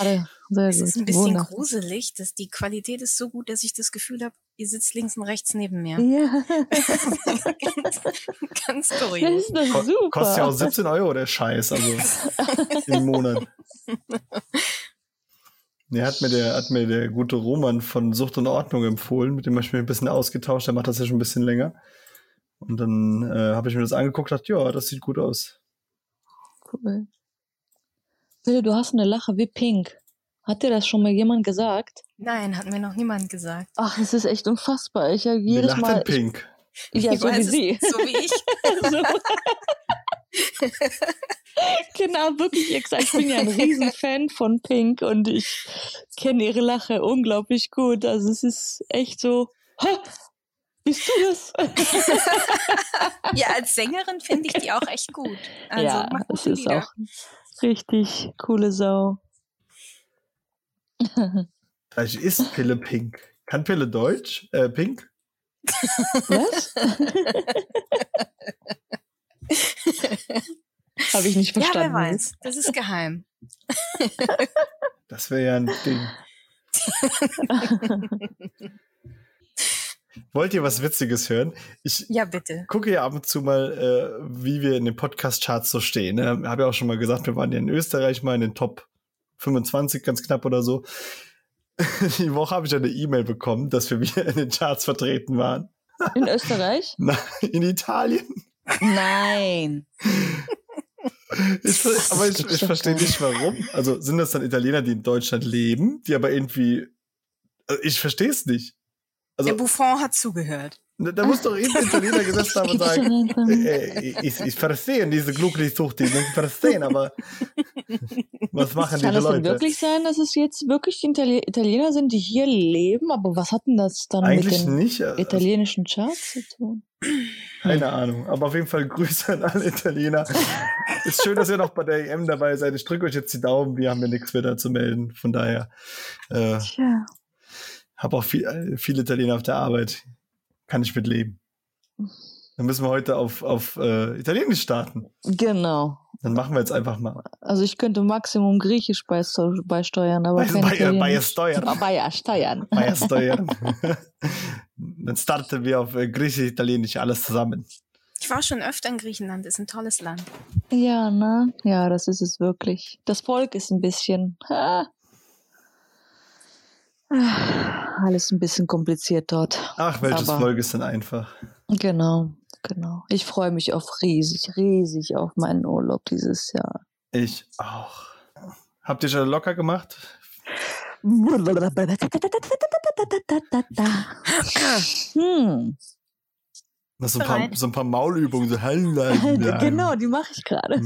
Sehr Es gut. ist ein bisschen Wundervoll. gruselig, dass die Qualität ist so gut, dass ich das Gefühl habe, ihr sitzt links und rechts neben mir. Ja, ganz, ganz das kurios. ist super. kostet ja auch 17 Euro der Scheiß, also im Monat. Nee, hat mir, der, hat mir der gute Roman von Sucht und Ordnung empfohlen, mit dem habe ich mich ein bisschen ausgetauscht, der macht das ja schon ein bisschen länger. Und dann äh, habe ich mir das angeguckt und dachte, ja, das sieht gut aus. Cool. Bitte, du hast eine Lache wie Pink. Hat dir das schon mal jemand gesagt? Nein, hat mir noch niemand gesagt. Ach, es ist echt unfassbar. Ich habe Wie jedes lacht Mal. denn Pink? Ich, ja, Ich so wie weiß es- sie. So wie ich. genau, wirklich exakt. Ich bin ja ein Riesenfan von Pink und ich kenne ihre Lache unglaublich gut. Also es ist echt so, ha, bist du das? Ja, als Sängerin finde ich die auch echt gut. Also ja, es ist Lieder. auch richtig coole Sau. Vielleicht ist Pille Pink. Kann Pille Deutsch? Äh, Pink? Was? Habe ich nicht Ja, verstanden. wer weiß. Das ist geheim. Das wäre ja ein Ding. Wollt ihr was Witziges hören? Ich Ja, bitte. gucke ja ab und zu mal, äh, wie wir in den Podcast-Charts so stehen. Ne? Habe ja auch schon mal gesagt, wir waren ja in Österreich mal in den Top 25, ganz knapp oder so. Die Woche habe ich eine E-Mail bekommen, dass wir wieder in den Charts vertreten waren. In Österreich? Na, in Italien. Nein. Ich, aber ich, ich verstehe nicht warum. Also sind das dann Italiener, die in Deutschland leben, die aber irgendwie. Also ich verstehe es nicht. Also Der Buffon hat zugehört. da da muss doch irgendein Italiener gesessen haben und sagen, äh, ich, ich verstehe diese glückliche Sucht, die ich verstehen, aber was machen Kann diese es denn Leute? wirklich sein, dass es jetzt wirklich die Itali Italiener sind, die hier leben? Aber was hat denn das dann Eigentlich mit den nicht. äh, italienischen Charts zu tun? Keine Ahnung. Aber auf jeden Fall Grüße an alle Italiener. Ist schön, dass ihr noch bei der EM dabei seid. Ich drücke euch jetzt die Daumen. Wir haben ja nichts mehr da zu melden. Von daher äh, Tja. Habe auch viel, äh, viele Italiener auf der Arbeit. Kann ich mit leben. Dann müssen wir heute auf, auf äh, Italienisch starten. Genau. Dann machen wir jetzt einfach mal. Also ich könnte Maximum Griechisch beisteu- beisteuern, aber Bei, kein bei, bei Italienisch. Steuern. Ah, Bei Steuern. Bei Steuern. Dann starten wir auf äh, Griechisch, Italienisch, alles zusammen. Ich war schon öfter in Griechenland, ist ein tolles Land. Ja, ne? Ja, das ist es wirklich. Das Volk ist ein bisschen. Ah, alles ein bisschen kompliziert dort. Ach, welches Aber- Volk ist denn einfach? Genau, genau. Ich freue mich auf riesig, riesig auf meinen Urlaub dieses Jahr. Ich auch. Habt ihr schon locker gemacht? Hm. Das so, ein paar, so ein paar Maulübungen. So genau, die mache ich gerade.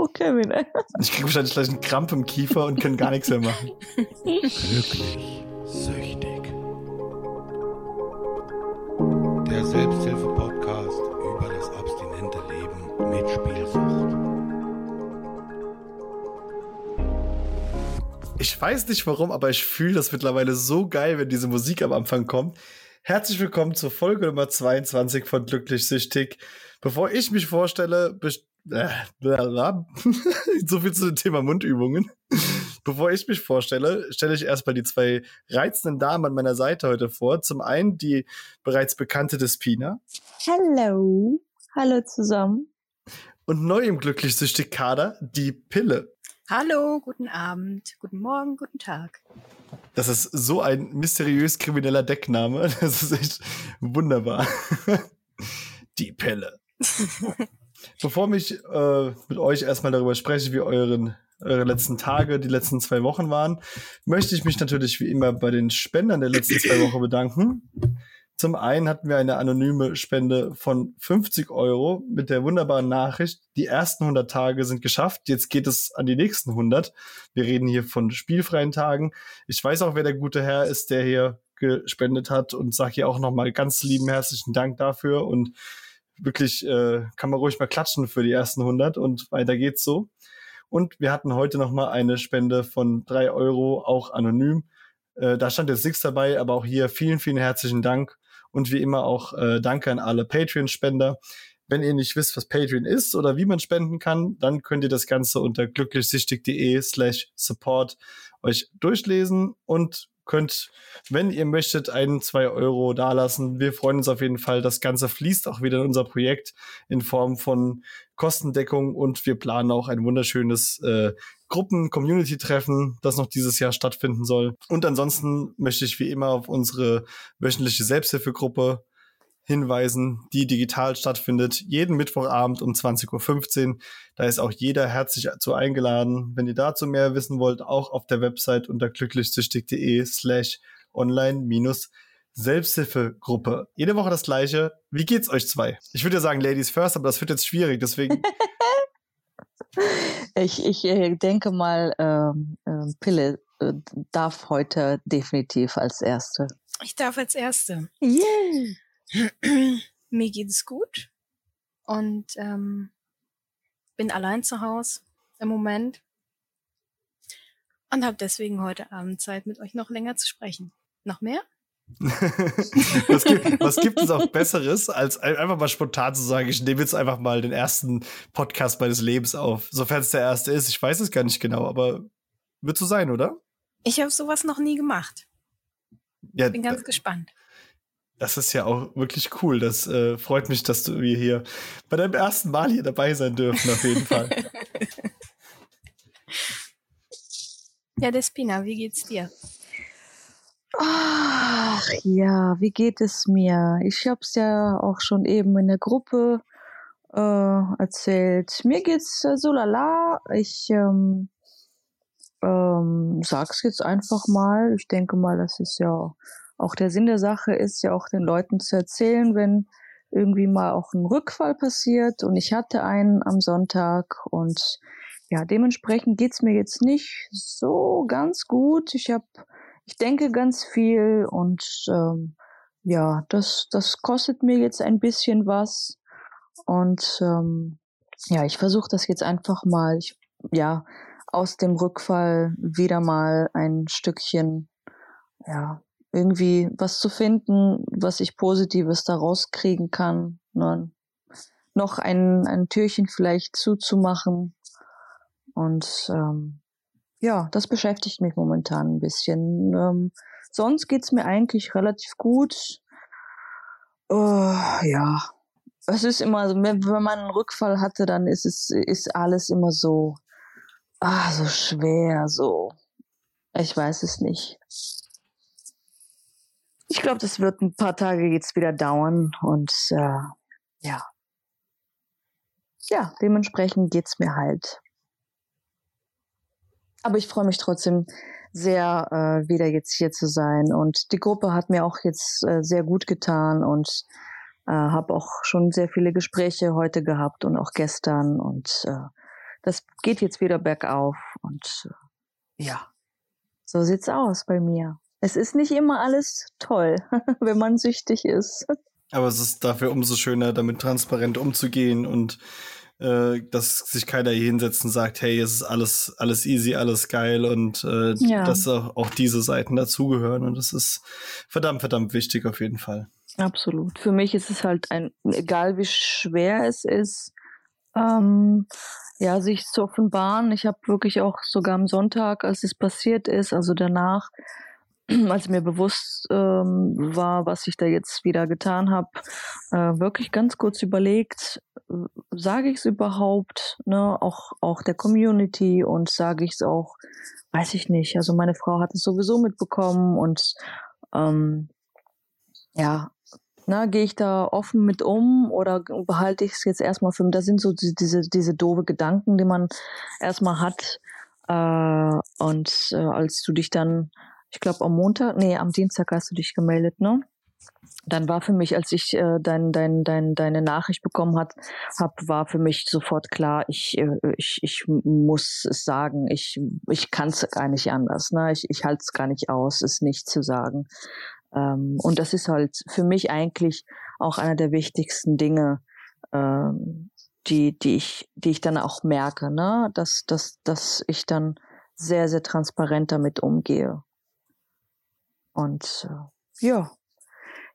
Oh, Kevin. Ich krieg wahrscheinlich gleich einen Krampf im Kiefer und kann gar nichts mehr machen. Glücklich, süchtig. Der Selbsthilfe-Podcast über das abstinente Leben mit Spielsucht. Ich weiß nicht warum, aber ich fühle das mittlerweile so geil, wenn diese Musik am Anfang kommt. Herzlich willkommen zur Folge Nummer 22 von Glücklich Süchtig. Bevor ich mich vorstelle. so viel zu dem Thema Mundübungen. Bevor ich mich vorstelle, stelle ich erstmal die zwei reizenden Damen an meiner Seite heute vor. Zum einen die bereits bekannte Despina Hallo. Hallo zusammen. und neu im Glücklich Süchtig Kader die Pille. Hallo, guten Abend, guten Morgen, guten Tag. Das ist so ein mysteriös krimineller Deckname. Das ist echt wunderbar. Die Pille. Bevor ich äh, mit euch erstmal darüber spreche, wie euren, eure letzten Tage, die letzten zwei Wochen waren, möchte ich mich natürlich wie immer bei den Spendern der letzten zwei Wochen bedanken. Zum einen hatten wir eine anonyme Spende von 50 Euro mit der wunderbaren Nachricht, die ersten 100 Tage sind geschafft, jetzt geht es an die nächsten 100. Wir reden hier von spielfreien Tagen. Ich weiß auch, wer der gute Herr ist, der hier gespendet hat und sage hier auch nochmal ganz lieben herzlichen Dank dafür und wirklich äh, kann man ruhig mal klatschen für die ersten 100 und weiter geht's so. Und wir hatten heute nochmal eine Spende von drei Euro, auch anonym. Äh, da stand jetzt nichts dabei, aber auch hier vielen, vielen herzlichen Dank und wie immer auch äh, danke an alle Patreon-Spender. Wenn ihr nicht wisst, was Patreon ist oder wie man spenden kann, dann könnt ihr das Ganze unter glücklichsichtig.de slash support euch durchlesen und könnt, wenn ihr möchtet, ein, zwei Euro dalassen. Wir freuen uns auf jeden Fall. Das Ganze fließt auch wieder in unser Projekt in Form von Kostendeckung und wir planen auch ein wunderschönes äh, Gruppen-Community-Treffen, das noch dieses Jahr stattfinden soll. Und ansonsten möchte ich wie immer auf unsere wöchentliche Selbsthilfegruppe hinweisen, die digital stattfindet, jeden Mittwochabend um 20.15 Uhr. Da ist auch jeder herzlich zu eingeladen. Wenn ihr dazu mehr wissen wollt, auch auf der Website unter glücklichsüchtig.de slash online minus Selbsthilfegruppe. Jede Woche das gleiche. Wie geht's euch zwei? Ich würde ja sagen Ladies first, aber das wird jetzt schwierig, deswegen. ich, ich äh, denke mal, ähm, äh, Pille äh, darf heute definitiv als Erste. Ich darf als Erste. Yeah. Mir geht es gut und ähm, bin allein zu Hause im Moment und habe deswegen heute Abend Zeit, mit euch noch länger zu sprechen. Noch mehr? was, gibt, was gibt es auch Besseres, als einfach mal spontan zu sagen, ich nehme jetzt einfach mal den ersten Podcast meines Lebens auf, sofern es der erste ist. Ich weiß es gar nicht genau, aber wird so sein, oder? Ich habe sowas noch nie gemacht. Ja, bin ganz gespannt. Das ist ja auch wirklich cool. Das äh, freut mich, dass du wir hier bei deinem ersten Mal hier dabei sein dürfen, auf jeden Fall. ja, Despina, wie geht's dir? Ach ja, wie geht es mir? Ich habe es ja auch schon eben in der Gruppe äh, erzählt. Mir geht's äh, so lala. Ich ähm, ähm, sag's jetzt einfach mal. Ich denke mal, das ist ja auch der Sinn der Sache ist ja auch den Leuten zu erzählen, wenn irgendwie mal auch ein Rückfall passiert und ich hatte einen am Sonntag und ja, dementsprechend geht's mir jetzt nicht so ganz gut. Ich habe, ich denke ganz viel und ähm, ja, das, das kostet mir jetzt ein bisschen was und ähm, ja, ich versuche das jetzt einfach mal, ich, ja, aus dem Rückfall wieder mal ein Stückchen, ja, irgendwie was zu finden, was ich Positives daraus kriegen kann. Ne? Noch ein, ein Türchen vielleicht zuzumachen. Und ähm, ja, das beschäftigt mich momentan ein bisschen. Ähm, sonst geht's mir eigentlich relativ gut. Uh, ja, es ist immer, wenn man einen Rückfall hatte, dann ist es ist alles immer so, ah, so schwer, so. Ich weiß es nicht ich glaube, das wird ein paar Tage jetzt wieder dauern und äh, ja. Ja, dementsprechend geht's mir halt. Aber ich freue mich trotzdem sehr, äh, wieder jetzt hier zu sein. Und die Gruppe hat mir auch jetzt äh, sehr gut getan und äh, habe auch schon sehr viele Gespräche heute gehabt und auch gestern. Und äh, das geht jetzt wieder bergauf. Und äh, ja, so sieht's aus bei mir es ist nicht immer alles toll, wenn man süchtig ist. Aber es ist dafür umso schöner, damit transparent umzugehen und äh, dass sich keiner hier hinsetzt und sagt, hey, es ist alles, alles easy, alles geil und äh, ja. dass auch, auch diese Seiten dazugehören. Und das ist verdammt, verdammt wichtig auf jeden Fall. Absolut. Für mich ist es halt ein, egal wie schwer es ist, ähm, ja, sich zu offenbaren. Ich habe wirklich auch sogar am Sonntag, als es passiert ist, also danach, als mir bewusst ähm, war, was ich da jetzt wieder getan habe, äh, wirklich ganz kurz überlegt, äh, sage ich es überhaupt, ne, auch, auch der Community und sage ich es auch, weiß ich nicht. Also meine Frau hat es sowieso mitbekommen und ähm, ja, na, gehe ich da offen mit um oder behalte ich es jetzt erstmal für mich? Das sind so diese, diese doofe Gedanken, die man erstmal hat. Äh, und äh, als du dich dann ich glaube am Montag, nee, am Dienstag hast du dich gemeldet, ne? Dann war für mich, als ich äh, dein, dein, dein, deine Nachricht bekommen hat, hab, war für mich sofort klar, ich, äh, ich, ich muss es sagen, ich, ich kann es gar nicht anders. Ne? Ich, ich halte es gar nicht aus, es nicht zu sagen. Ähm, und das ist halt für mich eigentlich auch einer der wichtigsten Dinge, ähm, die, die, ich, die ich dann auch merke, ne? dass, dass, dass ich dann sehr, sehr transparent damit umgehe. Und äh, ja,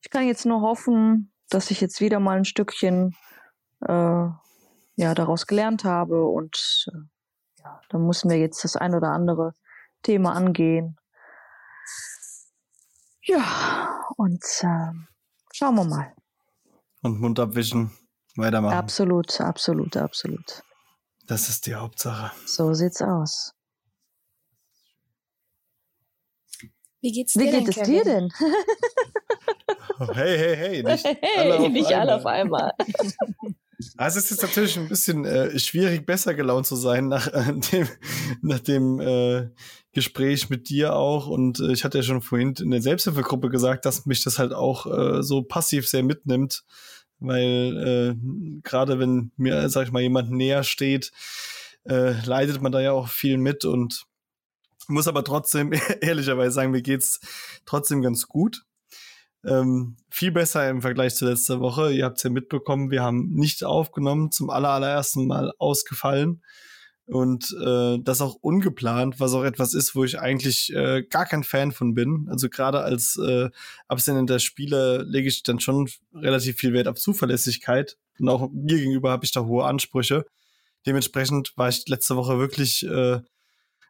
ich kann jetzt nur hoffen, dass ich jetzt wieder mal ein Stückchen äh, ja daraus gelernt habe und äh, ja, dann müssen wir jetzt das ein oder andere Thema angehen. Ja, und äh, schauen wir mal. Und Mund abwischen, weitermachen. Absolut, absolut, absolut. Das ist die Hauptsache. So sieht's aus. Wie geht's Wie dir geht denn, es Kevin? dir denn? Hey, hey, hey, nicht Hey, alle auf nicht einmal. alle auf einmal. Also es ist jetzt natürlich ein bisschen äh, schwierig, besser gelaunt zu sein nach äh, dem, nach dem äh, Gespräch mit dir auch. Und äh, ich hatte ja schon vorhin in der Selbsthilfegruppe gesagt, dass mich das halt auch äh, so passiv sehr mitnimmt. Weil äh, gerade wenn mir, sag ich mal, jemand näher steht, äh, leidet man da ja auch viel mit und muss aber trotzdem ehrlicherweise sagen, mir geht's trotzdem ganz gut. Ähm, viel besser im Vergleich zu letzter Woche. Ihr habt es ja mitbekommen, wir haben nicht aufgenommen, zum aller, allerersten Mal ausgefallen. Und äh, das auch ungeplant, was auch etwas ist, wo ich eigentlich äh, gar kein Fan von bin. Also gerade als äh, abstinenter Spieler lege ich dann schon relativ viel Wert auf Zuverlässigkeit. Und auch mir gegenüber habe ich da hohe Ansprüche. Dementsprechend war ich letzte Woche wirklich, äh,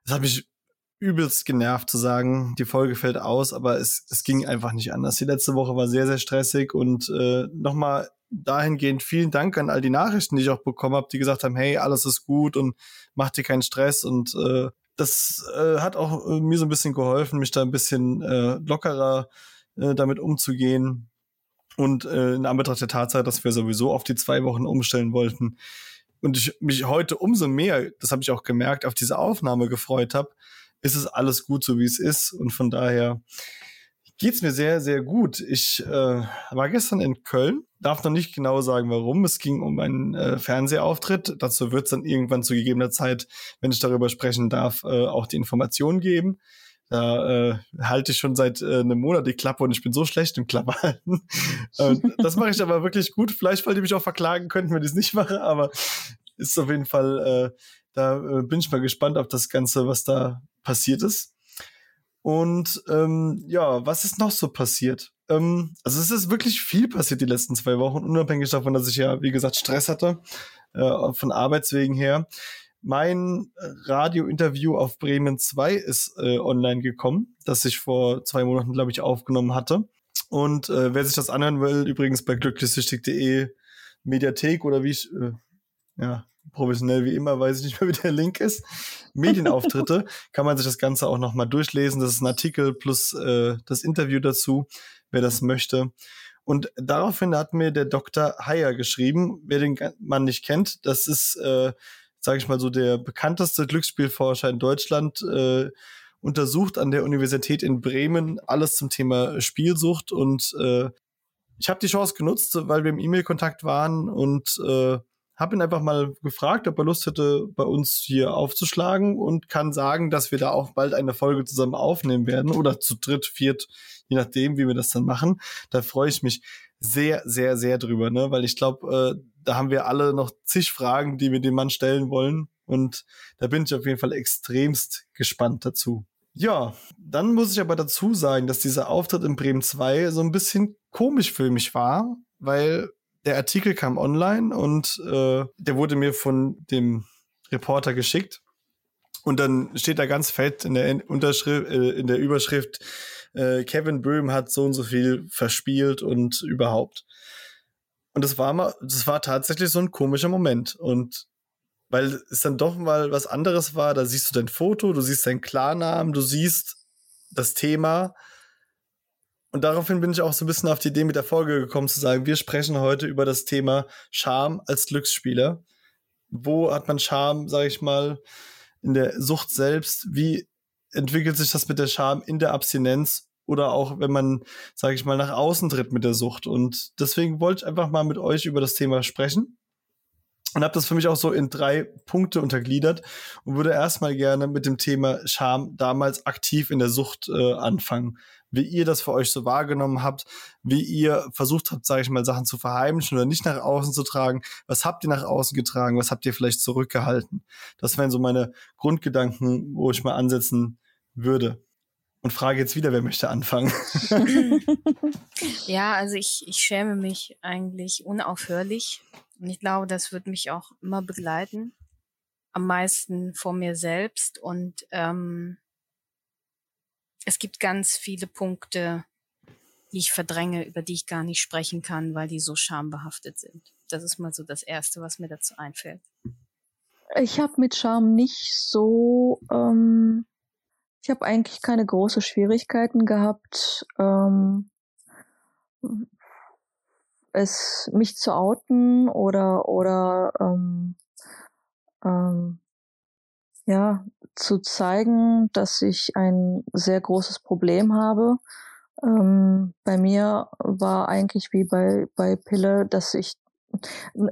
es hat mich übelst genervt zu sagen, die Folge fällt aus, aber es, es ging einfach nicht anders. Die letzte Woche war sehr, sehr stressig und äh, nochmal dahingehend vielen Dank an all die Nachrichten, die ich auch bekommen habe, die gesagt haben, hey, alles ist gut und mach dir keinen Stress und äh, das äh, hat auch äh, mir so ein bisschen geholfen, mich da ein bisschen äh, lockerer äh, damit umzugehen. Und äh, in Anbetracht der Tatsache, dass wir sowieso auf die zwei Wochen umstellen wollten und ich mich heute umso mehr, das habe ich auch gemerkt, auf diese Aufnahme gefreut habe, ist es alles gut, so wie es ist. Und von daher geht's mir sehr, sehr gut. Ich äh, war gestern in Köln, darf noch nicht genau sagen, warum. Es ging um einen äh, Fernsehauftritt. Dazu wird's dann irgendwann zu gegebener Zeit, wenn ich darüber sprechen darf, äh, auch die Informationen geben. Da äh, halte ich schon seit äh, einem Monat die Klappe und ich bin so schlecht im Klappe halten. und das mache ich aber wirklich gut. Vielleicht, weil die mich auch verklagen könnten, wenn ich es nicht mache, aber ist auf jeden Fall, äh, da äh, bin ich mal gespannt auf das Ganze, was da passiert ist. Und ähm, ja, was ist noch so passiert? Ähm, also es ist wirklich viel passiert die letzten zwei Wochen, unabhängig davon, dass ich ja, wie gesagt, Stress hatte, äh, von Arbeitswegen her. Mein Radiointerview auf Bremen 2 ist äh, online gekommen, das ich vor zwei Monaten, glaube ich, aufgenommen hatte. Und äh, wer sich das anhören will, übrigens bei glücklichsüchtig.de Mediathek oder wie ich, äh, ja, professionell wie immer, weiß ich nicht mehr, wie der Link ist. Medienauftritte, kann man sich das Ganze auch nochmal durchlesen. Das ist ein Artikel plus äh, das Interview dazu, wer das möchte. Und daraufhin hat mir der Dr. Heyer geschrieben, wer den Mann nicht kennt, das ist, äh, sage ich mal so, der bekannteste Glücksspielforscher in Deutschland, äh, untersucht an der Universität in Bremen alles zum Thema Spielsucht und äh, ich habe die Chance genutzt, weil wir im E-Mail-Kontakt waren und äh, habe ihn einfach mal gefragt, ob er Lust hätte, bei uns hier aufzuschlagen und kann sagen, dass wir da auch bald eine Folge zusammen aufnehmen werden oder zu dritt, viert, je nachdem, wie wir das dann machen. Da freue ich mich sehr, sehr, sehr drüber, ne? weil ich glaube, äh, da haben wir alle noch zig Fragen, die wir dem Mann stellen wollen und da bin ich auf jeden Fall extremst gespannt dazu. Ja, dann muss ich aber dazu sagen, dass dieser Auftritt in Bremen 2 so ein bisschen komisch für mich war, weil der Artikel kam online und äh, der wurde mir von dem Reporter geschickt. Und dann steht da ganz fett in der Unterschrift, äh, in der Überschrift, äh, Kevin Böhm hat so und so viel verspielt und überhaupt. Und das war mal, das war tatsächlich so ein komischer Moment. Und weil es dann doch mal was anderes war, da siehst du dein Foto, du siehst deinen Klarnamen, du siehst das Thema. Und daraufhin bin ich auch so ein bisschen auf die Idee mit der Folge gekommen, zu sagen, wir sprechen heute über das Thema Scham als Glücksspieler. Wo hat man Scham, sage ich mal, in der Sucht selbst? Wie entwickelt sich das mit der Scham in der Abstinenz? Oder auch, wenn man, sage ich mal, nach außen tritt mit der Sucht. Und deswegen wollte ich einfach mal mit euch über das Thema sprechen und habe das für mich auch so in drei Punkte untergliedert und würde erstmal gerne mit dem Thema Scham damals aktiv in der Sucht äh, anfangen. Wie ihr das für euch so wahrgenommen habt, wie ihr versucht habt, sage ich mal, Sachen zu verheimlichen oder nicht nach außen zu tragen. Was habt ihr nach außen getragen? Was habt ihr vielleicht zurückgehalten? Das wären so meine Grundgedanken, wo ich mal ansetzen würde. und frage jetzt wieder, wer möchte anfangen. ja, also ich, ich schäme mich eigentlich unaufhörlich. Und ich glaube, das wird mich auch immer begleiten. Am meisten vor mir selbst. Und ähm, es gibt ganz viele Punkte, die ich verdränge, über die ich gar nicht sprechen kann, weil die so schambehaftet sind. Das ist mal so das Erste, was mir dazu einfällt. Ich habe mit Scham nicht so ähm, ich habe eigentlich keine großen Schwierigkeiten gehabt, ähm, es mich zu outen oder oder ähm, ähm, ja zu zeigen, dass ich ein sehr großes Problem habe. Ähm, bei mir war eigentlich wie bei bei Pille, dass ich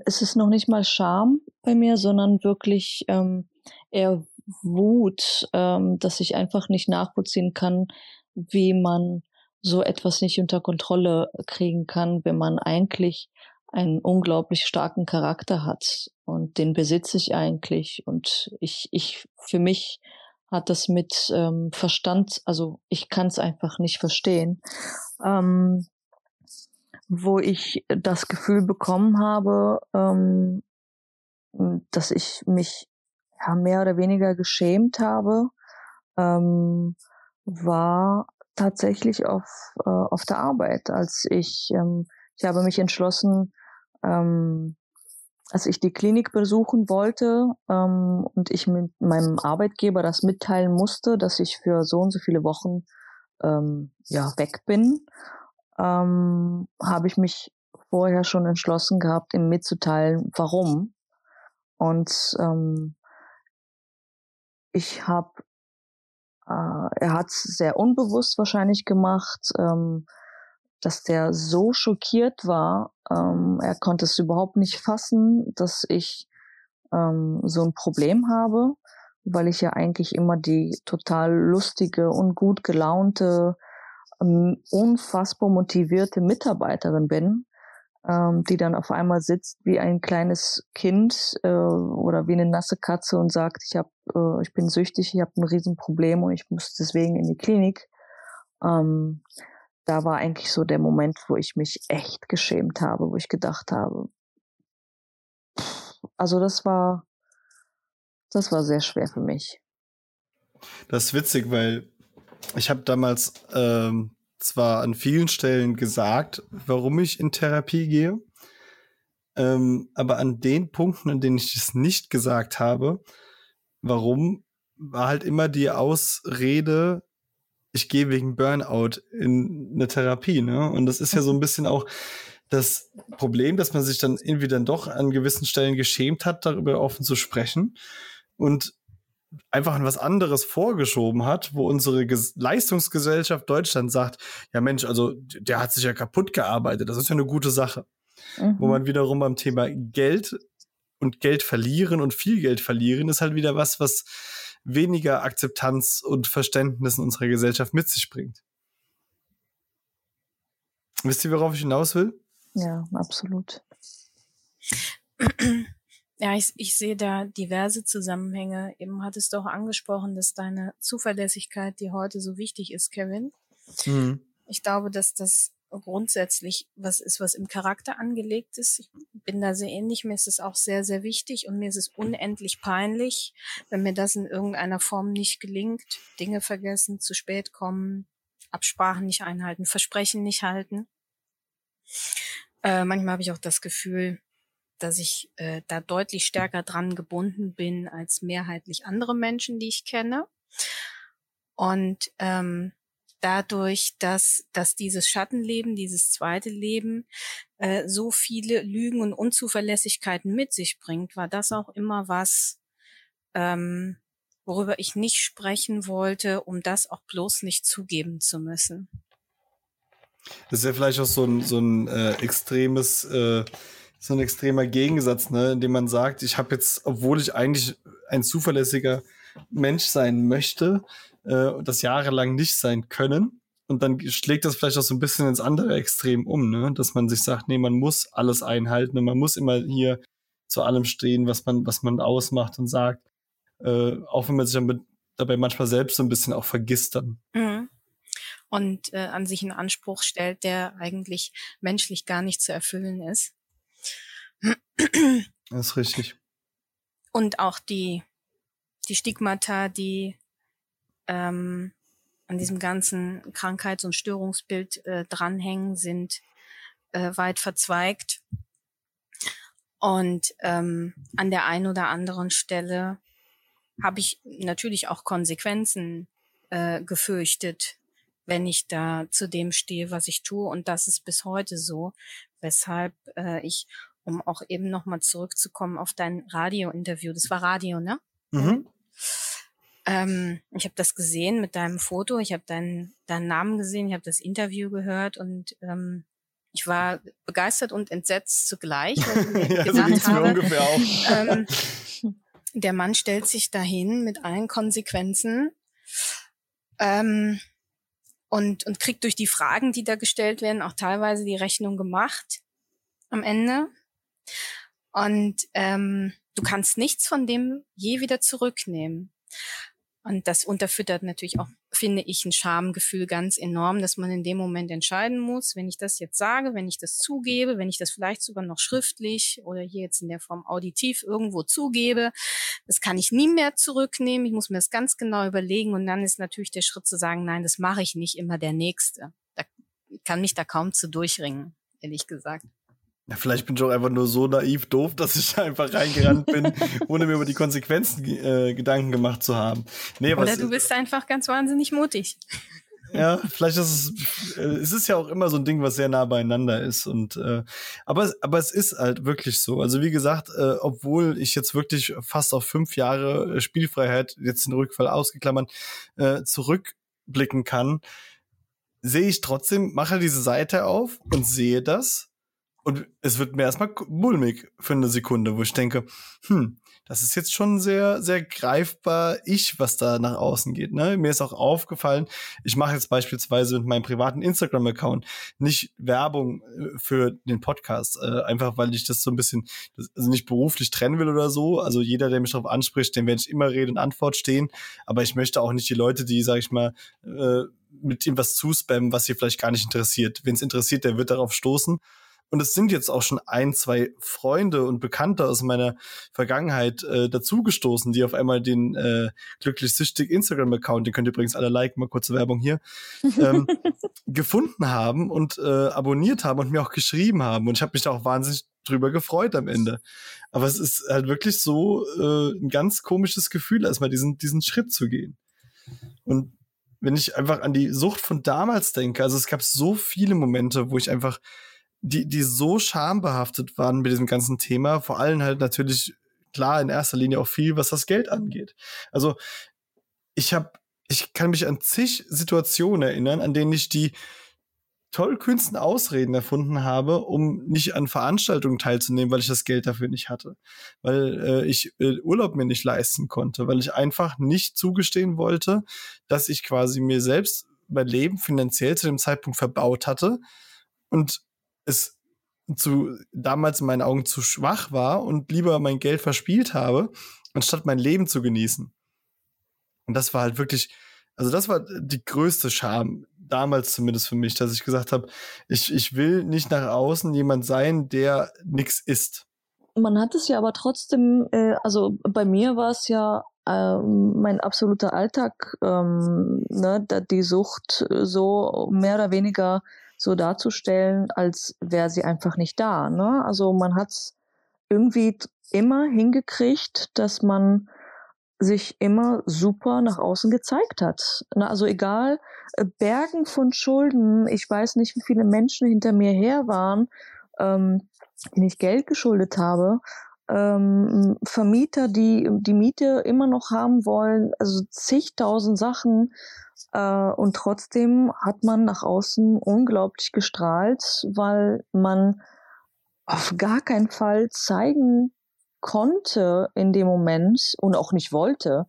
es ist noch nicht mal Scham bei mir, sondern wirklich ähm, eher Wut, ähm, dass ich einfach nicht nachvollziehen kann, wie man so etwas nicht unter Kontrolle kriegen kann, wenn man eigentlich einen unglaublich starken Charakter hat. Und den besitze ich eigentlich. Und ich, ich, für mich hat das mit ähm, Verstand, also ich kann es einfach nicht verstehen. Ähm, wo ich das Gefühl bekommen habe, ähm, dass ich mich ja, mehr oder weniger geschämt habe, ähm, war tatsächlich auf, äh, auf der Arbeit, als ich, ähm, ich habe mich entschlossen, ähm, als ich die Klinik besuchen wollte ähm, und ich mit meinem Arbeitgeber das mitteilen musste, dass ich für so und so viele Wochen ähm, ja weg bin, ähm, habe ich mich vorher schon entschlossen gehabt, ihm mitzuteilen, warum. Und ähm, ich habe, äh, er hat es sehr unbewusst wahrscheinlich gemacht, ähm, dass der so schockiert war, ähm, er konnte es überhaupt nicht fassen, dass ich ähm, so ein Problem habe, weil ich ja eigentlich immer die total lustige und gut gelaunte, ähm, unfassbar motivierte Mitarbeiterin bin ähm, die dann auf einmal sitzt wie ein kleines Kind äh, oder wie eine nasse Katze und sagt, ich hab, äh, ich bin süchtig, ich habe ein Riesenproblem und ich muss deswegen in die Klinik. Ähm, da war eigentlich so der Moment, wo ich mich echt geschämt habe, wo ich gedacht habe, also das war, das war sehr schwer für mich. Das ist witzig, weil ich habe damals ähm, zwar an vielen Stellen gesagt, warum ich in Therapie gehe, ähm, aber an den Punkten, an denen ich es nicht gesagt habe, warum, war halt immer die Ausrede, ich gehe wegen Burnout in eine Therapie, ne? Und das ist ja so ein bisschen auch das Problem, dass man sich dann irgendwie dann doch an gewissen Stellen geschämt hat, darüber offen zu sprechen. Und einfach an was anderes vorgeschoben hat, wo unsere Ges Leistungsgesellschaft Deutschland sagt, ja Mensch, also der hat sich ja kaputt gearbeitet, das ist ja eine gute Sache. Mhm. Wo man wiederum beim Thema Geld und Geld verlieren und viel Geld verlieren, ist halt wieder was, was weniger Akzeptanz und Verständnis in unserer Gesellschaft mit sich bringt. Wisst ihr, worauf ich hinaus will? Ja, absolut. Ja, ich, ich sehe da diverse Zusammenhänge. Eben hattest du auch angesprochen, dass deine Zuverlässigkeit, die heute so wichtig ist, Kevin. Mhm. Ich glaube, dass das grundsätzlich was ist, was im Charakter angelegt ist. Ich bin da sehr ähnlich. Mir ist es auch sehr, sehr wichtig und mir ist es unendlich peinlich, wenn mir das in irgendeiner Form nicht gelingt. Dinge vergessen, zu spät kommen, Absprachen nicht einhalten, Versprechen nicht halten. Äh, manchmal habe ich auch das Gefühl, dass ich äh, da deutlich stärker dran gebunden bin als mehrheitlich andere Menschen, die ich kenne. Und ähm, dadurch, dass, dass dieses Schattenleben, dieses zweite Leben äh, so viele Lügen und Unzuverlässigkeiten mit sich bringt, war das auch immer was, ähm, worüber ich nicht sprechen wollte, um das auch bloß nicht zugeben zu müssen. Das ist ja vielleicht auch so ein, so ein äh, extremes äh, so ein extremer Gegensatz, ne, indem man sagt, ich habe jetzt, obwohl ich eigentlich ein zuverlässiger Mensch sein möchte, äh, das jahrelang nicht sein können. Und dann schlägt das vielleicht auch so ein bisschen ins andere Extrem um, ne? dass man sich sagt, nee, man muss alles einhalten und man muss immer hier zu allem stehen, was man, was man ausmacht und sagt. Äh, auch wenn man sich dann dabei manchmal selbst so ein bisschen auch vergisst dann. Mhm. und äh, an sich einen Anspruch stellt, der eigentlich menschlich gar nicht zu erfüllen ist. Das ist richtig. Und auch die, die Stigmata, die ähm, an diesem ganzen Krankheits- und Störungsbild äh, dranhängen, sind äh, weit verzweigt. Und ähm, an der einen oder anderen Stelle habe ich natürlich auch Konsequenzen äh, gefürchtet, wenn ich da zu dem stehe, was ich tue. Und das ist bis heute so, weshalb äh, ich, um auch eben nochmal zurückzukommen auf dein Radiointerview, das war Radio, ne? Mhm. Ähm, ich habe das gesehen mit deinem Foto, ich habe deinen, deinen Namen gesehen, ich habe das Interview gehört und ähm, ich war begeistert und entsetzt zugleich, weil ich mir ja, so gedacht mir habe, ungefähr auch. ähm, der Mann stellt sich dahin mit allen Konsequenzen ähm, und, und kriegt durch die Fragen, die da gestellt werden, auch teilweise die Rechnung gemacht am Ende. Und ähm, du kannst nichts von dem je wieder zurücknehmen. Und das unterfüttert natürlich auch, finde ich, ein Schamgefühl ganz enorm, dass man in dem Moment entscheiden muss, wenn ich das jetzt sage, wenn ich das zugebe, wenn ich das vielleicht sogar noch schriftlich oder hier jetzt in der Form auditiv irgendwo zugebe, das kann ich nie mehr zurücknehmen. Ich muss mir das ganz genau überlegen und dann ist natürlich der Schritt zu sagen, nein, das mache ich nicht immer der nächste. Da kann mich da kaum zu durchringen, ehrlich gesagt. Ja, vielleicht bin ich auch einfach nur so naiv doof, dass ich einfach reingerannt bin, ohne mir über die Konsequenzen äh, Gedanken gemacht zu haben. Nee, Oder was, du bist einfach ganz wahnsinnig mutig. ja, vielleicht ist es, äh, es ist ja auch immer so ein Ding, was sehr nah beieinander ist. Und äh, aber, es- aber es ist halt wirklich so. Also wie gesagt, äh, obwohl ich jetzt wirklich fast auf fünf Jahre äh, Spielfreiheit, jetzt den Rückfall ausgeklammert, äh, zurückblicken kann, sehe ich trotzdem, mache diese Seite auf und sehe das. Und es wird mir erstmal mulmig für eine Sekunde, wo ich denke, hm, das ist jetzt schon sehr, sehr greifbar ich, was da nach außen geht. Ne? Mir ist auch aufgefallen, ich mache jetzt beispielsweise mit meinem privaten Instagram-Account nicht Werbung äh, für den Podcast, äh, einfach weil ich das so ein bisschen, also nicht beruflich trennen will oder so. Also jeder, der mich darauf anspricht, dem werde ich immer Rede und Antwort stehen. Aber ich möchte auch nicht die Leute, die, sag ich mal, äh, mit ihm was zuspammen, was sie vielleicht gar nicht interessiert. Wen es interessiert, der wird darauf stoßen. Und es sind jetzt auch schon ein, zwei Freunde und Bekannte aus meiner Vergangenheit äh, dazugestoßen, die auf einmal den äh, glücklich süchtig Instagram-Account, den könnt ihr übrigens alle liken, mal kurze Werbung hier, ähm, gefunden haben und äh, abonniert haben und mir auch geschrieben haben. Und ich habe mich da auch wahnsinnig drüber gefreut am Ende. Aber es ist halt wirklich so äh, ein ganz komisches Gefühl, erstmal diesen, diesen Schritt zu gehen. Und wenn ich einfach an die Sucht von damals denke, also es gab so viele Momente, wo ich einfach die, die so schambehaftet waren mit diesem ganzen Thema, vor allem halt natürlich klar in erster Linie auch viel, was das Geld angeht. Also ich habe, ich kann mich an zig Situationen erinnern, an denen ich die tollkühnsten Ausreden erfunden habe, um nicht an Veranstaltungen teilzunehmen, weil ich das Geld dafür nicht hatte, weil äh, ich äh, Urlaub mir nicht leisten konnte, weil ich einfach nicht zugestehen wollte, dass ich quasi mir selbst mein Leben finanziell zu dem Zeitpunkt verbaut hatte und es zu damals in meinen Augen zu schwach war und lieber mein Geld verspielt habe, anstatt mein Leben zu genießen. Und das war halt wirklich, also das war die größte Scham, damals zumindest für mich, dass ich gesagt habe, ich, ich will nicht nach außen jemand sein, der nichts ist. Man hat es ja aber trotzdem, äh, also bei mir war es ja ähm, mein absoluter Alltag, ähm, ne, die Sucht so mehr oder weniger so darzustellen, als wäre sie einfach nicht da. Ne? Also man hat es irgendwie immer hingekriegt, dass man sich immer super nach außen gezeigt hat. Ne? Also egal, äh, Bergen von Schulden, ich weiß nicht, wie viele Menschen hinter mir her waren, ähm, denen ich Geld geschuldet habe, ähm, Vermieter, die die Miete immer noch haben wollen, also zigtausend Sachen. Äh, und trotzdem hat man nach außen unglaublich gestrahlt, weil man auf gar keinen Fall zeigen konnte in dem Moment und auch nicht wollte,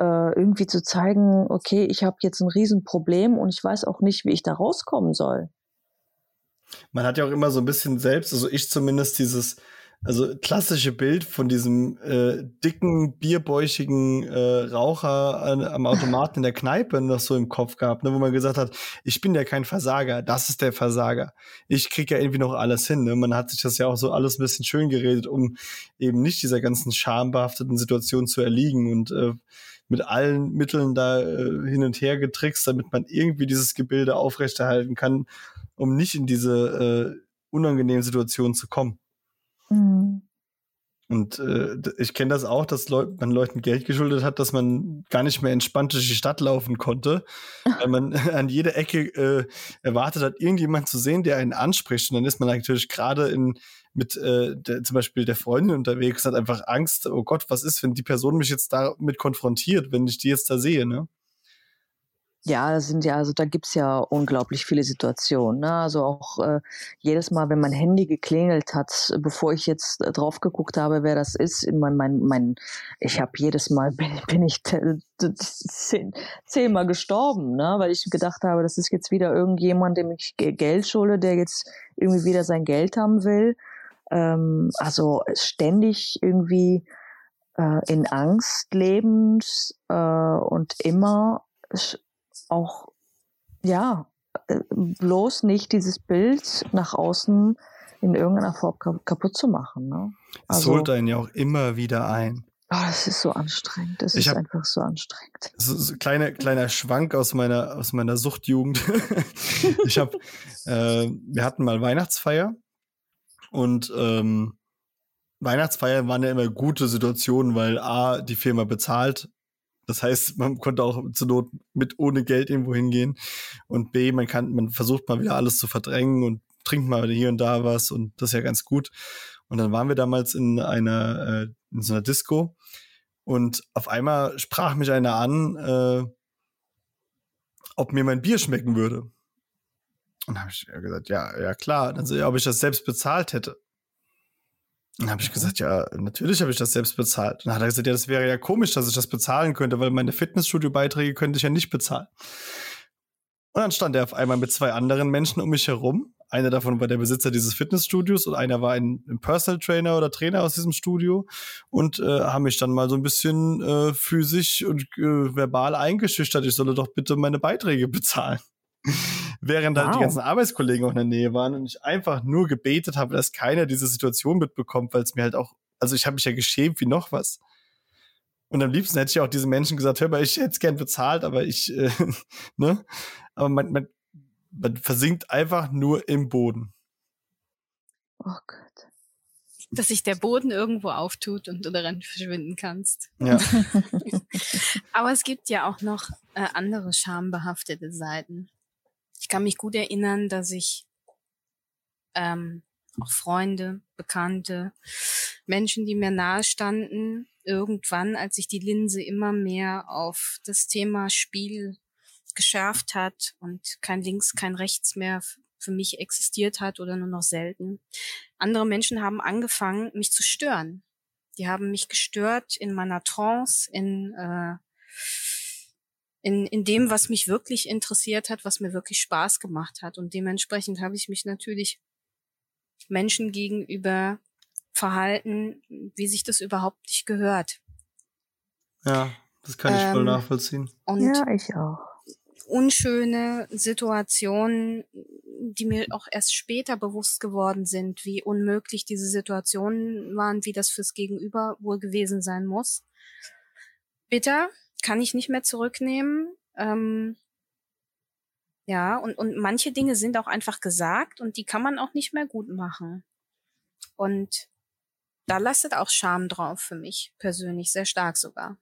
äh, irgendwie zu zeigen, okay, ich habe jetzt ein Riesenproblem und ich weiß auch nicht, wie ich da rauskommen soll. Man hat ja auch immer so ein bisschen selbst, also ich zumindest, dieses also klassische Bild von diesem äh, dicken, bierbäuchigen äh, Raucher an, am Automaten in der Kneipe noch so im Kopf gehabt, ne, wo man gesagt hat, ich bin ja kein Versager, das ist der Versager. Ich krieg ja irgendwie noch alles hin. Ne? Man hat sich das ja auch so alles ein bisschen schön geredet, um eben nicht dieser ganzen schambehafteten Situation zu erliegen und äh, mit allen Mitteln da äh, hin und her getrickst, damit man irgendwie dieses Gebilde aufrechterhalten kann, um nicht in diese äh, unangenehmen Situationen zu kommen. Mhm. Und äh, ich kenne das auch, dass Leu man Leuten Geld geschuldet hat, dass man gar nicht mehr entspannt durch die Stadt laufen konnte, weil man an jeder Ecke äh, erwartet hat, irgendjemand zu sehen, der einen anspricht. Und dann ist man natürlich gerade in mit äh, der, zum Beispiel der Freundin unterwegs, hat einfach Angst, oh Gott, was ist, wenn die Person mich jetzt damit konfrontiert, wenn ich die jetzt da sehe, ne? Ja, sind ja, also da gibt's ja unglaublich viele Situationen. Ne? Also auch äh, jedes Mal, wenn mein Handy geklingelt hat, bevor ich jetzt äh, drauf geguckt habe, wer das ist, mein, mein, mein ich habe jedes Mal bin, bin ich zehn, zehnmal gestorben, ne? weil ich gedacht habe, das ist jetzt wieder irgendjemand, dem ich Geld schulde, der jetzt irgendwie wieder sein Geld haben will. Ähm, also ständig irgendwie äh, in Angst lebend äh, und immer auch, ja, äh, bloß nicht dieses Bild nach außen in irgendeiner Form kaputt zu machen. Ne? Also, es holt einen ja auch immer wieder ein. Oh, das ist so anstrengend. Das ich ist einfach so anstrengend. So, so kleiner kleiner Schwank aus meiner aus meiner Suchtjugend. ich habe, äh, wir hatten mal Weihnachtsfeier und ähm, Weihnachtsfeiern waren ja immer gute Situationen, weil a die Firma bezahlt das heißt, man konnte auch zur Not mit ohne Geld irgendwo hingehen. Und B, man kann, man versucht mal wieder alles zu verdrängen und trinkt mal hier und da was und das ist ja ganz gut. Und dann waren wir damals in einer, äh, in so einer Disco und auf einmal sprach mich einer an, äh, ob mir mein Bier schmecken würde. Und dann habe ich gesagt, ja, ja klar. Dann so, ja, ob ich das selbst bezahlt hätte. Dann habe ich gesagt, ja, natürlich habe ich das selbst bezahlt. Dann hat er gesagt, ja, das wäre ja komisch, dass ich das bezahlen könnte, weil meine Fitnessstudio-Beiträge könnte ich ja nicht bezahlen. Und dann stand er auf einmal mit zwei anderen Menschen um mich herum. Einer davon war der Besitzer dieses Fitnessstudios und einer war ein, ein Personal Trainer oder Trainer aus diesem Studio und äh, haben mich dann mal so ein bisschen äh, physisch und äh, verbal eingeschüchtert. Ich solle doch bitte meine Beiträge bezahlen während wow. halt die ganzen Arbeitskollegen auch in der Nähe waren und ich einfach nur gebetet habe, dass keiner diese Situation mitbekommt, weil es mir halt auch, also ich habe mich ja geschämt wie noch was. Und am liebsten hätte ich auch diesen Menschen gesagt, hör mal, ich hätte es gern bezahlt, aber ich, äh, ne? Aber man, man, man versinkt einfach nur im Boden. Oh Gott. Dass sich der Boden irgendwo auftut und du daran verschwinden kannst. Ja. aber es gibt ja auch noch äh, andere schambehaftete Seiten. Ich kann mich gut erinnern, dass ich ähm, auch Freunde, Bekannte, Menschen, die mir nahe standen, irgendwann, als sich die Linse immer mehr auf das Thema Spiel geschärft hat und kein Links, kein Rechts mehr für mich existiert hat oder nur noch selten. Andere Menschen haben angefangen, mich zu stören. Die haben mich gestört in meiner Trance, in äh, in, in dem, was mich wirklich interessiert hat, was mir wirklich Spaß gemacht hat. Und dementsprechend habe ich mich natürlich Menschen gegenüber verhalten, wie sich das überhaupt nicht gehört. Ja, das kann ich ähm, voll nachvollziehen. Und ja, ich auch. Unschöne Situationen, die mir auch erst später bewusst geworden sind, wie unmöglich diese Situationen waren, wie das fürs Gegenüber wohl gewesen sein muss. Bitter, kann ich nicht mehr zurücknehmen. Ähm, ja, und, und manche Dinge sind auch einfach gesagt und die kann man auch nicht mehr gut machen. Und da lastet auch Scham drauf für mich persönlich, sehr stark sogar.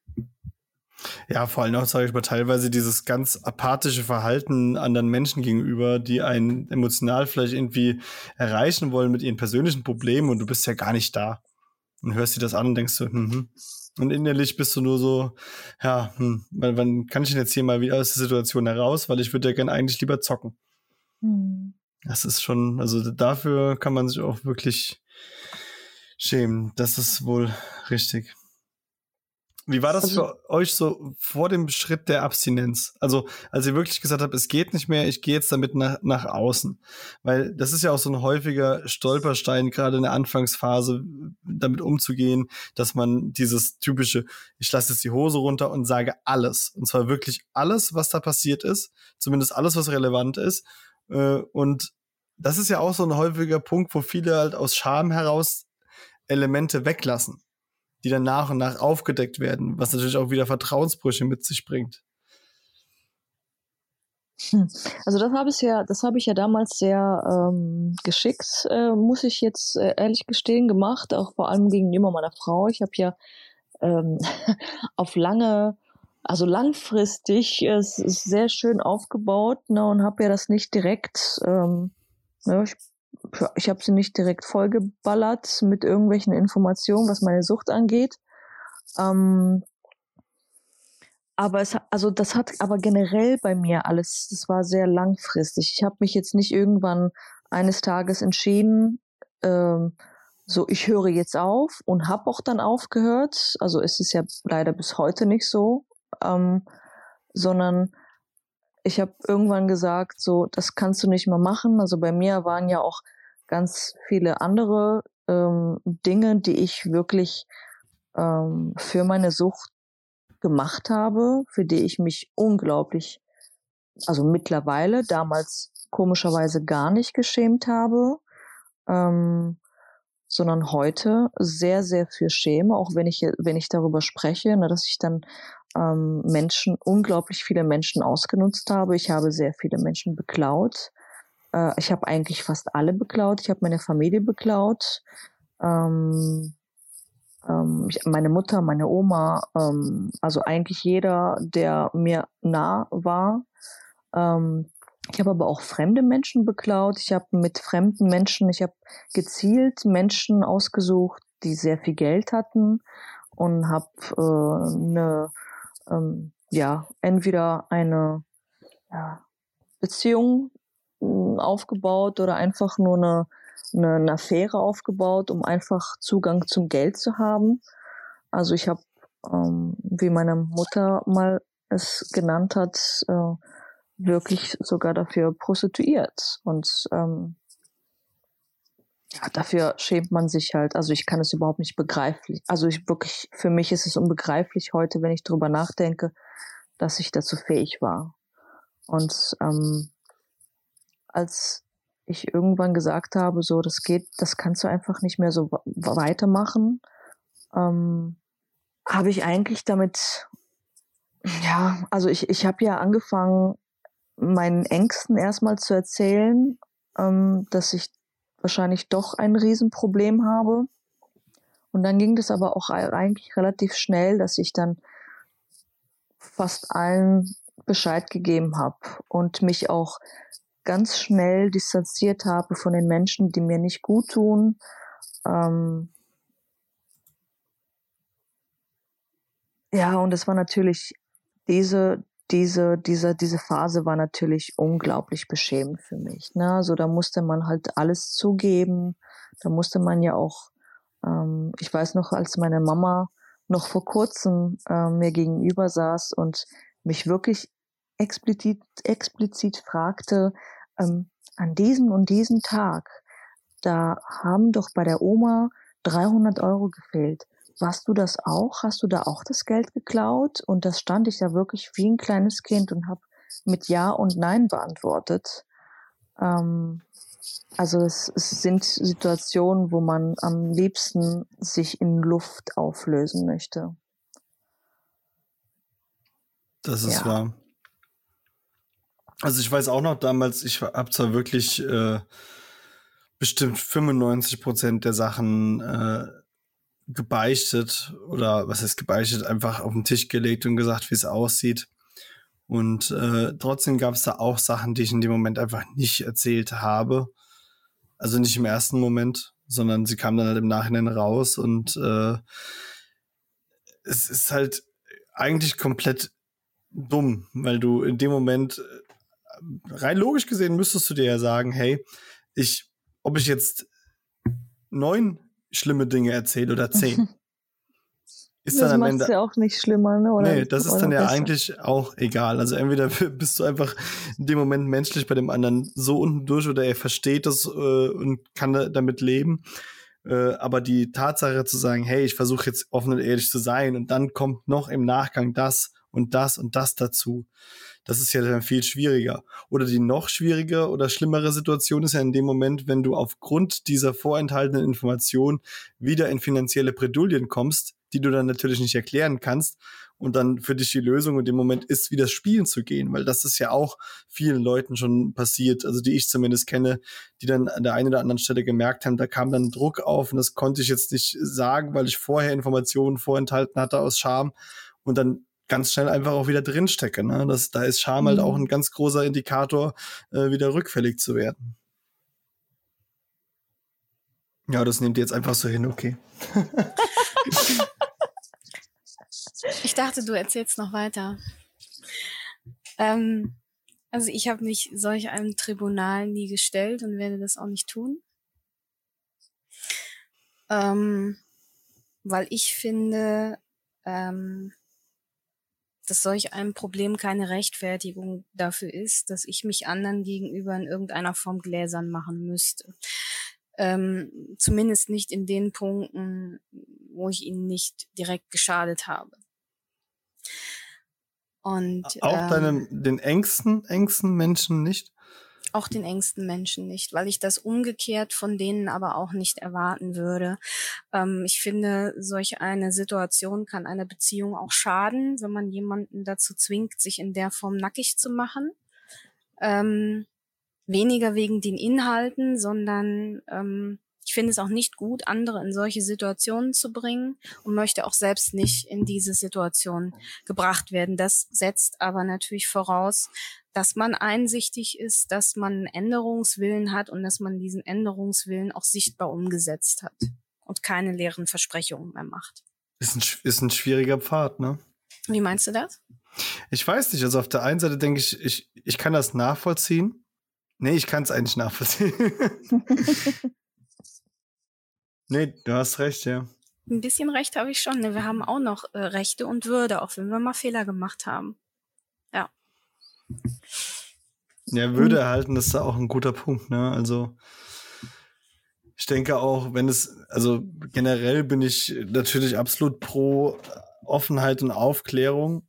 Ja, vor allem auch, sage ich mal, teilweise dieses ganz apathische Verhalten anderen Menschen gegenüber, die einen emotional vielleicht irgendwie erreichen wollen mit ihren persönlichen Problemen und du bist ja gar nicht da. Und hörst dir das an und denkst so, hm, hm, und innerlich bist du nur so, ja, hm, wann, wann kann ich denn jetzt hier mal wieder aus der Situation heraus? Weil ich würde ja gerne eigentlich lieber zocken. Hm. Das ist schon, also dafür kann man sich auch wirklich schämen. Das ist wohl richtig. Wie war das Also- für euch so vor dem Schritt der Abstinenz? Also, als ihr wirklich gesagt habt, es geht nicht mehr, ich gehe jetzt damit nach, nach außen. Weil das ist ja auch so ein häufiger Stolperstein, gerade in der Anfangsphase, damit umzugehen, dass man dieses typische, ich lasse jetzt die Hose runter und sage alles. Und zwar wirklich alles, was da passiert ist, zumindest alles, was relevant ist. Äh, Und das ist ja auch so ein häufiger Punkt, wo viele halt aus Scham heraus Elemente weglassen die dann nach und nach aufgedeckt werden, was natürlich auch wieder Vertrauensbrüche mit sich bringt. Also das habe ich ja, das habe ich ja damals sehr ähm, geschickt, äh, muss ich jetzt äh, ehrlich gestehen, gemacht, auch vor allem gegenüber meiner Frau. Ich habe ja ähm, auf lange, also langfristig äh, sehr schön aufgebaut ne, und habe ja das nicht direkt, ähm, ne, ich, ich habe sie nicht direkt vollgeballert mit irgendwelchen Informationen, was meine Sucht angeht. Ähm, aber es, also das hat aber generell bei mir alles, das war sehr langfristig. Ich habe mich jetzt nicht irgendwann eines Tages entschieden, ähm, so ich höre jetzt auf und habe auch dann aufgehört. Also es ist ja leider bis heute nicht so, ähm, sondern ich habe irgendwann gesagt, so das kannst du nicht mehr machen. Also bei mir waren ja auch ganz viele andere ähm, Dinge, die ich wirklich ähm, für meine Sucht gemacht habe, für die ich mich unglaublich, also mittlerweile, damals komischerweise gar nicht geschämt habe, ähm, sondern heute sehr, sehr für schäme, auch wenn ich, wenn ich darüber spreche, ne, dass ich dann ähm, Menschen, unglaublich viele Menschen ausgenutzt habe. Ich habe sehr viele Menschen beklaut. Äh, ich habe eigentlich fast alle beklaut. Ich habe meine Familie beklaut. Ähm, ähm, ich, meine Mutter, meine Oma, ähm, also eigentlich jeder, der mir nah war. Ähm, ich habe aber auch fremde Menschen beklaut. Ich habe mit fremden Menschen, ich habe gezielt Menschen ausgesucht, die sehr viel Geld hatten und habe äh, eine, ähm, ja, entweder eine ja, Beziehung mh, aufgebaut oder einfach nur eine, eine, eine Affäre aufgebaut, um einfach Zugang zum Geld zu haben. Also ich habe, ähm, wie meine Mutter mal es genannt hat, äh, wirklich sogar dafür prostituiert. Und ähm, dafür schämt man sich halt. Also ich kann es überhaupt nicht begreiflich. Also ich wirklich, für mich ist es unbegreiflich heute, wenn ich drüber nachdenke, dass ich dazu fähig war. Und ähm, als ich irgendwann gesagt habe, so, das geht, das kannst du einfach nicht mehr so weitermachen, ähm, habe ich eigentlich damit, ja, also ich, ich habe ja angefangen, meinen Ängsten erstmal zu erzählen, ähm, dass ich wahrscheinlich doch ein Riesenproblem habe. Und dann ging das aber auch ei- eigentlich relativ schnell, dass ich dann fast allen Bescheid gegeben habe und mich auch ganz schnell distanziert habe von den Menschen, die mir nicht gut tun. Ähm ja, und es war natürlich diese, diese, diese, diese Phase war natürlich unglaublich beschämend für mich. Ne? Also da musste man halt alles zugeben. Da musste man ja auch, ähm, ich weiß noch, als meine Mama noch vor kurzem äh, mir gegenüber saß und mich wirklich explizit, explizit fragte, ähm, an diesem und diesem Tag, da haben doch bei der Oma 300 Euro gefehlt. Warst du das auch? Hast du da auch das Geld geklaut? Und das stand ich da wirklich wie ein kleines Kind und habe mit Ja und Nein beantwortet. Ähm, also es, es sind Situationen, wo man am liebsten sich in Luft auflösen möchte. Das ist Ja. wahr. Also ich weiß auch noch damals, ich habe zwar wirklich äh, bestimmt 95 Prozent der Sachen äh, gebeichtet oder was heißt gebeichtet, einfach auf den Tisch gelegt und gesagt, wie es aussieht. Und äh, trotzdem gab es da auch Sachen, die ich in dem Moment einfach nicht erzählt habe. Also nicht im ersten Moment, sondern sie kamen dann halt im Nachhinein raus und äh, es ist halt eigentlich komplett dumm, weil du in dem Moment äh, rein logisch gesehen müsstest du dir ja sagen, hey, ich, ob ich jetzt neun schlimme Dinge erzähle oder zehn, ist das dann am Ende ja auch nicht schlimmer, ne? Oder, nee, das ist dann ja besser. eigentlich auch egal. Also entweder bist du einfach in dem Moment menschlich bei dem anderen so unten durch oder er versteht das äh, und kann da, damit leben. Äh, aber die Tatsache zu sagen, hey, ich versuche jetzt offen und ehrlich zu sein und dann kommt noch im Nachgang das und das und das dazu. Das ist ja dann viel schwieriger. Oder die noch schwierige oder schlimmere Situation ist ja in dem Moment, wenn du aufgrund dieser vorenthaltenen Information wieder in finanzielle Bredouillen kommst, die du dann natürlich nicht erklären kannst und dann für dich die Lösung in dem Moment ist, wieder spielen zu gehen, weil das ist ja auch vielen Leuten schon passiert, also die ich zumindest kenne, die dann an der einen oder anderen Stelle gemerkt haben, da kam dann Druck auf und das konnte ich jetzt nicht sagen, weil ich vorher Informationen vorenthalten hatte aus Scham und dann ganz schnell einfach auch wieder drinstecke. Ne? Das, da ist Scham halt Mhm. auch ein ganz großer Indikator, äh, wieder rückfällig zu werden. Ja, das nehmt ihr jetzt einfach so hin, okay. Ich dachte, du erzählst noch weiter. Ähm, also ich habe mich solch einem Tribunal nie gestellt und werde das auch nicht tun. Ähm, weil ich finde, ähm, dass solch ein Problem keine Rechtfertigung dafür ist, dass ich mich anderen gegenüber in irgendeiner Form gläsern machen müsste. Ähm, zumindest nicht in den Punkten, wo ich ihnen nicht direkt geschadet habe. Und Auch ähm, deinem, den engsten, engsten Menschen nicht? Auch den engsten Menschen nicht, weil ich das umgekehrt von denen aber auch nicht erwarten würde. Ähm, ich finde, solch eine Situation kann einer Beziehung auch schaden, wenn man jemanden dazu zwingt, sich in der Form nackig zu machen. Ähm, weniger wegen den Inhalten, sondern ähm, ich finde es auch nicht gut, andere in solche Situationen zu bringen und möchte auch selbst nicht in diese Situation gebracht werden. Das setzt aber natürlich voraus, dass man einsichtig ist, dass man einen Änderungswillen hat und dass man diesen Änderungswillen auch sichtbar umgesetzt hat und keine leeren Versprechungen mehr macht. Ist ein, ist ein schwieriger Pfad, ne? Wie meinst du das? Ich weiß nicht, also auf der einen Seite denke ich, ich, ich kann das nachvollziehen. Nee, ich kann es eigentlich nachvollziehen. nee, du hast recht, ja. Ein bisschen Recht habe ich schon. Ne? Wir haben auch noch äh, Rechte und Würde, auch wenn wir mal Fehler gemacht haben. Ja. Würde erhalten, das ist auch ein guter Punkt, ne? Also ich denke auch, wenn es, also generell bin ich natürlich absolut pro Offenheit und Aufklärung.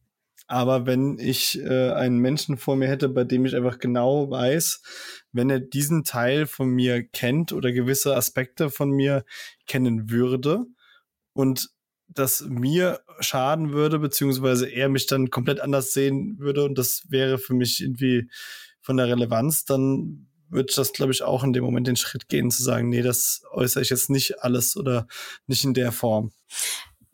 Aber wenn ich äh, einen Menschen vor mir hätte, bei dem ich einfach genau weiß, wenn er diesen Teil von mir kennt oder gewisse Aspekte von mir kennen würde und das mir schaden würde, beziehungsweise er mich dann komplett anders sehen würde und das wäre für mich irgendwie von der Relevanz, dann würde ich das, glaube ich, auch in dem Moment den Schritt gehen, zu sagen, nee, das äußere ich jetzt nicht alles oder nicht in der Form.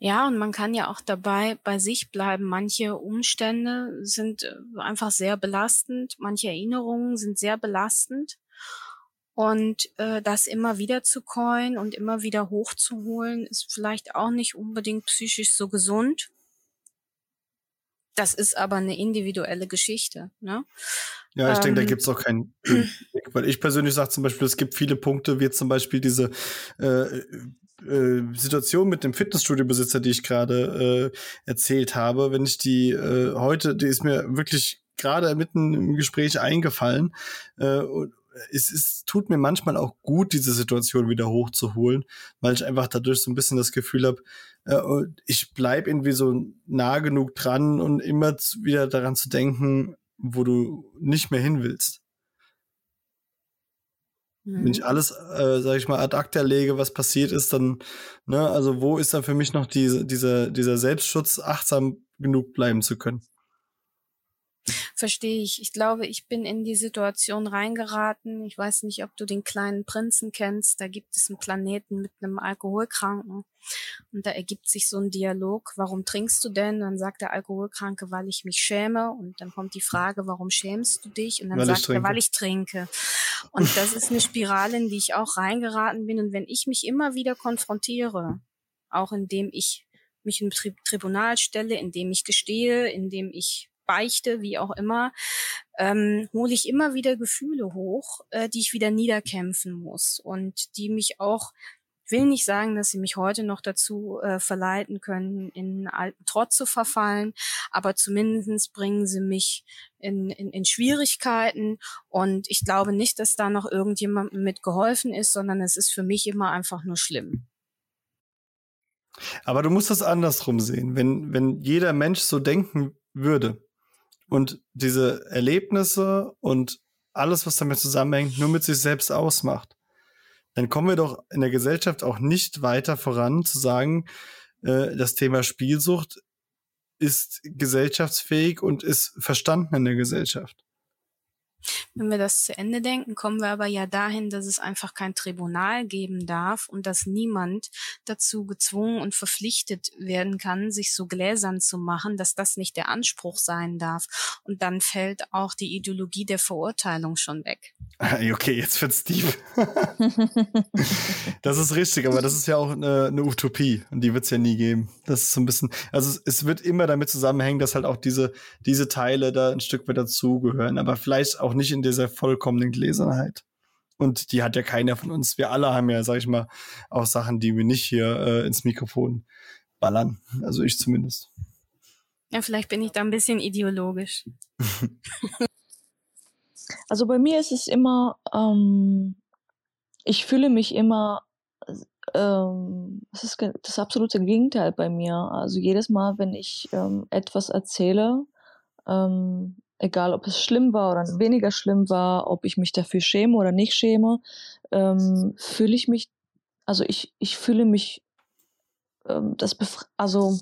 Ja, und man kann ja auch dabei bei sich bleiben. Manche Umstände sind äh, einfach sehr belastend, manche Erinnerungen sind sehr belastend. Und äh, das immer wieder zu coin und immer wieder hochzuholen, ist vielleicht auch nicht unbedingt psychisch so gesund. Das ist aber eine individuelle Geschichte. Ne? Ja, ich denke, da Ähm. gibt's auch keinen Weg. Weil ich persönlich sage zum Beispiel, es gibt viele Punkte, wie zum Beispiel diese äh, äh, Situation mit dem Fitnessstudio-Besitzer, die ich gerade äh, erzählt habe. Wenn ich die äh, heute, die ist mir wirklich gerade mitten im Gespräch eingefallen. Äh, und es ist, tut mir manchmal auch gut, diese Situation wieder hochzuholen, weil ich einfach dadurch so ein bisschen das Gefühl habe, äh, ich bleib irgendwie so nah genug dran und immer wieder daran zu denken, wo du nicht mehr hin willst. Mhm. Wenn ich alles, äh, sag ich mal, ad acta lege, was passiert ist, dann, ne, also wo ist dann für mich noch diese, dieser, dieser Selbstschutz, achtsam genug bleiben zu können? Verstehe ich. Ich glaube, ich bin in die Situation reingeraten. Ich weiß nicht, ob du den kleinen Prinzen kennst. Da gibt es einen Planeten mit einem Alkoholkranken. Und da ergibt sich so ein Dialog. Warum trinkst du denn? Dann sagt der Alkoholkranke, weil ich mich schäme. Und dann kommt die Frage, warum schämst du dich? Und dann Weil sagt er, weil ich trinke. Und das ist eine Spirale, in die ich auch reingeraten bin. Und wenn ich mich immer wieder konfrontiere, auch indem ich mich im Tri Tribunal stelle, indem ich gestehe, indem ich beichte, wie auch immer, ähm, hole ich immer wieder Gefühle hoch, äh, die ich wieder niederkämpfen muss und die mich auch will nicht sagen, dass sie mich heute noch dazu äh, verleiten können, in alten Trott zu verfallen, aber zumindestens bringen sie mich in, in, in Schwierigkeiten und ich glaube nicht, dass da noch irgendjemandem mit geholfen ist, sondern es ist für mich immer einfach nur schlimm. Aber du musst das andersrum sehen. Wenn, wenn jeder Mensch so denken würde und diese Erlebnisse und alles, was damit zusammenhängt, nur mit sich selbst ausmacht, dann kommen wir doch in der Gesellschaft auch nicht weiter voran zu sagen, äh, das Thema Spielsucht ist gesellschaftsfähig und ist verstanden in der Gesellschaft. Wenn wir das zu Ende denken, kommen wir aber ja dahin, dass es einfach kein Tribunal geben darf und dass niemand dazu gezwungen und verpflichtet werden kann, sich so gläsern zu machen, dass das nicht der Anspruch sein darf. Und dann fällt auch die Ideologie der Verurteilung schon weg. Okay, jetzt wird's tief. das ist richtig, aber das ist ja auch eine, eine Utopie und die wird's ja nie geben. Das ist so ein bisschen, also es, es wird immer damit zusammenhängen, dass halt auch diese, diese Teile da ein Stück weit dazugehören, aber vielleicht auch nicht in dieser vollkommenen Gläserheit. Und die hat ja keiner von uns. Wir alle haben ja, sag ich mal, auch Sachen, die wir nicht hier äh, ins Mikrofon ballern. Also ich zumindest. Ja, vielleicht bin ich da ein bisschen ideologisch. Also bei mir ist es immer, ähm, ich fühle mich immer, ähm, das ist das absolute Gegenteil bei mir. Also jedes Mal, wenn ich ähm, etwas erzähle, ähm, egal ob es schlimm war oder weniger schlimm war, ob ich mich dafür schäme oder nicht schäme, ähm, fühle ich mich, also ich, ich fühle mich, ähm, das also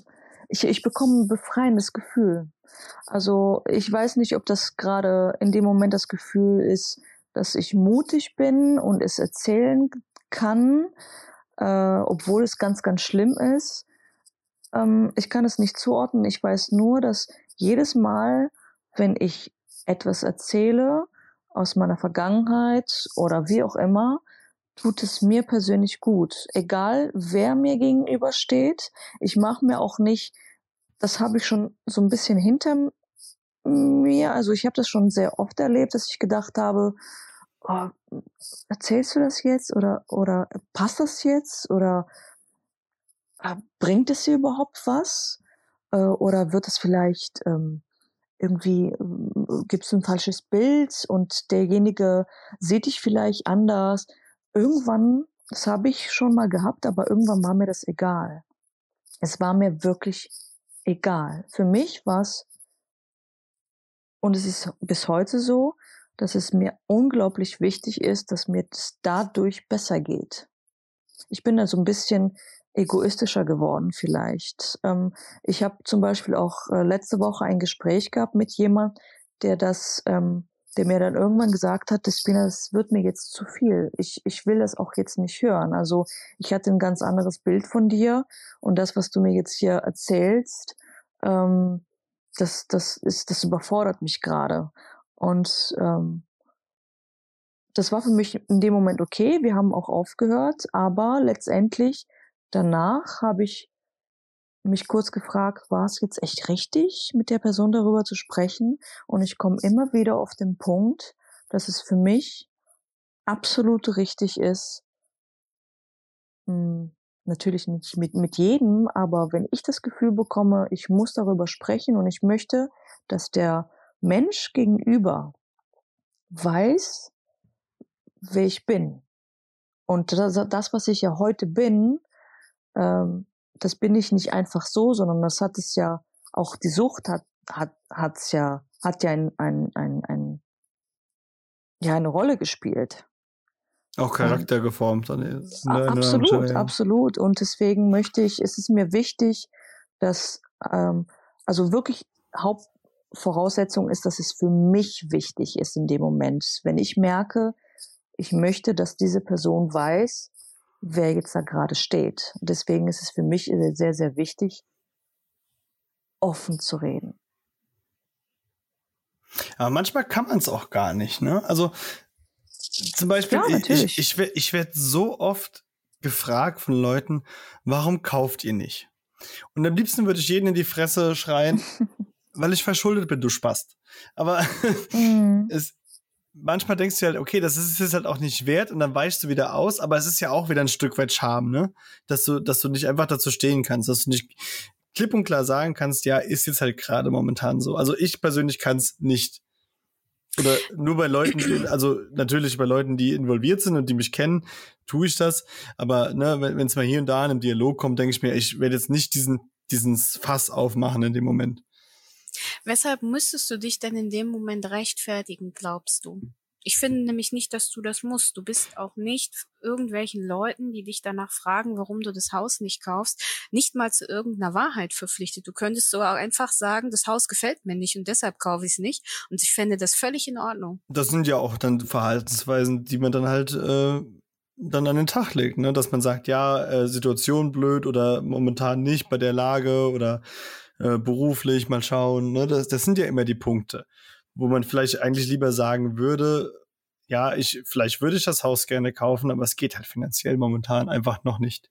ich, ich bekomme ein befreiendes Gefühl. Also ich weiß nicht, ob das gerade in dem Moment das Gefühl ist, dass ich mutig bin und es erzählen kann, äh, obwohl es ganz, ganz schlimm ist. Ähm, ich kann es nicht zuordnen. Ich weiß nur, dass jedes Mal, wenn ich etwas erzähle aus meiner Vergangenheit oder wie auch immer, tut es mir persönlich gut. Egal, wer mir gegenübersteht. Ich mache mir auch nicht, das habe ich schon so ein bisschen hinter mir, also ich habe das schon sehr oft erlebt, dass ich gedacht habe, oh, erzählst du das jetzt oder, oder passt das jetzt oder äh, bringt es dir überhaupt was? Äh, oder wird es vielleicht ähm, irgendwie äh, gibt es ein falsches Bild und derjenige sieht dich vielleicht anders. Irgendwann, das habe ich schon mal gehabt, aber irgendwann war mir das egal. Es war mir wirklich egal. Für mich war es, und es ist bis heute so, dass es mir unglaublich wichtig ist, dass mir das dadurch besser geht. Ich bin da so ein bisschen egoistischer geworden vielleicht. Ähm, ich habe zum Beispiel auch äh, letzte Woche ein Gespräch gehabt mit jemand, der das, ähm, der mir dann irgendwann gesagt hat, das, das wird mir jetzt zu viel. Ich, ich will das auch jetzt nicht hören. Also ich hatte ein ganz anderes Bild von dir und das, was du mir jetzt hier erzählst, ähm, das, das ist, das überfordert mich gerade. Und ähm, das war für mich in dem Moment okay. Wir haben auch aufgehört, aber letztendlich danach habe ich mich kurz gefragt, war es jetzt echt richtig, mit der Person darüber zu sprechen? Und ich komme immer wieder auf den Punkt, dass es für mich absolut richtig ist, hm, natürlich nicht mit, mit jedem, aber wenn ich das Gefühl bekomme, ich muss darüber sprechen und ich möchte, dass der Mensch gegenüber weiß, wer ich bin. Und das, das was ich ja heute bin, ähm, das bin ich nicht einfach so, sondern das hat es ja, auch die Sucht hat, hat, hat's ja, hat ja ein, ein, ein, ein, ja, eine Rolle gespielt. Auch Charakter und, geformt. Dann absolut, absolut. Und deswegen möchte ich, es ist mir wichtig, dass, ähm, also wirklich Hauptvoraussetzung ist, dass es für mich wichtig ist in dem Moment. Wenn ich merke, ich möchte, dass diese Person weiß, wer jetzt da gerade steht. Deswegen ist es für mich sehr, sehr wichtig, offen zu reden. Aber manchmal kann man es auch gar nicht, ne? Also zum Beispiel, ja, ich, ich, ich, ich werde so oft gefragt von Leuten, warum kauft ihr nicht? Und am liebsten würde ich jeden in die Fresse schreien, weil ich verschuldet bin, du Spast. Aber mhm. es, manchmal denkst du halt, okay, das ist es halt auch nicht wert und dann weichst du wieder aus, aber es ist ja auch wieder ein Stück weit Charme, ne? Dass du, dass du nicht einfach dazu stehen kannst, dass du nicht klipp und klar sagen kannst, ja, ist jetzt halt gerade momentan so. Also ich persönlich kann es nicht. Oder nur bei Leuten, also natürlich bei Leuten, die involviert sind und die mich kennen, tue ich das. Aber ne, wenn es mal hier und da in einem Dialog kommt, denke ich mir, ich werde jetzt nicht diesen, diesen Fass aufmachen in dem Moment. Weshalb müsstest du dich denn in dem Moment rechtfertigen, glaubst du? Ich finde nämlich nicht, dass du das musst. Du bist auch nicht irgendwelchen Leuten, die dich danach fragen, warum du das Haus nicht kaufst, nicht mal zu irgendeiner Wahrheit verpflichtet. Du könntest so einfach sagen, das Haus gefällt mir nicht und deshalb kaufe ich es nicht. Und ich fände das völlig in Ordnung. Das sind ja auch dann Verhaltensweisen, die man dann halt äh, dann an den Tag legt, ne? Dass man sagt, ja, äh, Situation blöd oder momentan nicht bei der Lage oder äh, beruflich mal schauen. Ne? Das, das sind ja immer die Punkte wo man vielleicht eigentlich lieber sagen würde, ja, ich, vielleicht würde ich das Haus gerne kaufen, aber es geht halt finanziell momentan einfach noch nicht.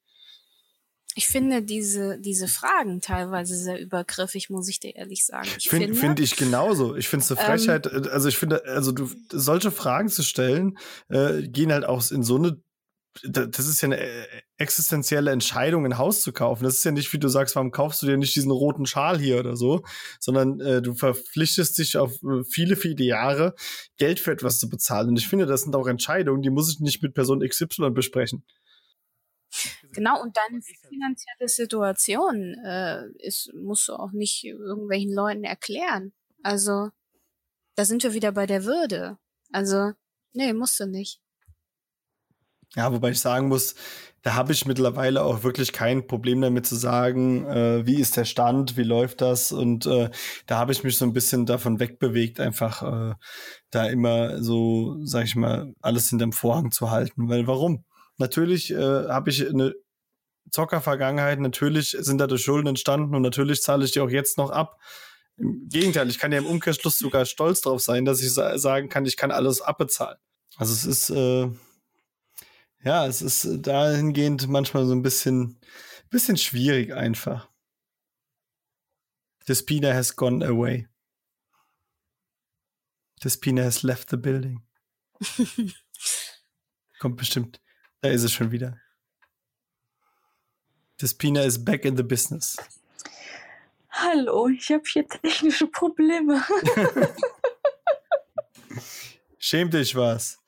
Ich finde diese, diese Fragen teilweise sehr übergriffig, muss ich dir ehrlich sagen. Ich finde find ich genauso. Ich finde es eine Frechheit. Ähm, also ich finde, also du, solche Fragen zu stellen, äh, gehen halt auch in so eine das ist ja eine äh, existenzielle Entscheidung, ein Haus zu kaufen. Das ist ja nicht, wie du sagst, warum kaufst du dir nicht diesen roten Schal hier oder so, sondern äh, du verpflichtest dich auf äh, viele, viele Jahre, Geld für etwas zu bezahlen. Und ich finde, das sind auch Entscheidungen, die muss ich nicht mit Person XY besprechen. Genau, und deine finanzielle Situation äh, ist, musst du auch nicht irgendwelchen Leuten erklären. Also, da sind wir wieder bei der Würde. Also, nee, musst du nicht. Ja, wobei ich sagen muss, da habe ich mittlerweile auch wirklich kein Problem damit zu sagen, äh, wie ist der Stand, wie läuft das und äh, da habe ich mich so ein bisschen davon wegbewegt, einfach äh, da immer so, sag ich mal, alles hinterm Vorhang zu halten. Weil warum? Natürlich äh, habe ich eine Zockervergangenheit, natürlich sind dadurch Schulden entstanden und natürlich zahle ich die auch jetzt noch ab. Im Gegenteil, ich kann ja im Umkehrschluss sogar stolz drauf sein, dass ich sa sagen kann, ich kann alles abbezahlen. Also es ist äh, ja, es ist dahingehend manchmal so ein bisschen, bisschen schwierig einfach. The Spina has gone away. The Spina has left the building. Kommt bestimmt. Da ist es schon wieder. The Spina is back in the business. Hallo, ich habe hier technische Probleme. Schäm dich was.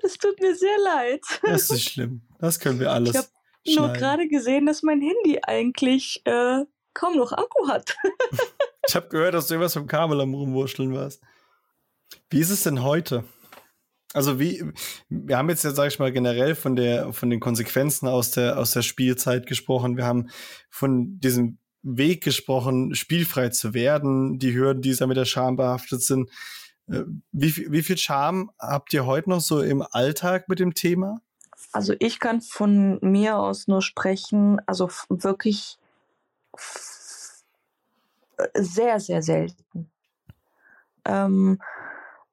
Das tut mir sehr leid. Das ist schlimm. Das können wir alles. Ich habe nur gerade gesehen, dass mein Handy eigentlich äh, kaum noch Akku hat. ich habe gehört, dass du irgendwas vom Kabel am Rumwurschteln warst. Wie ist es denn heute? Also wie, wir haben jetzt ja, sag ich mal, generell von der, von den Konsequenzen aus der, aus der Spielzeit gesprochen. Wir haben von diesem Weg gesprochen, spielfrei zu werden, die Hürden, die da mit der Scham behaftet sind. Äh, wie, wie viel Charme habt ihr heute noch so im Alltag mit dem Thema? Also ich kann von mir aus nur sprechen, also wirklich sehr, sehr selten. Ähm,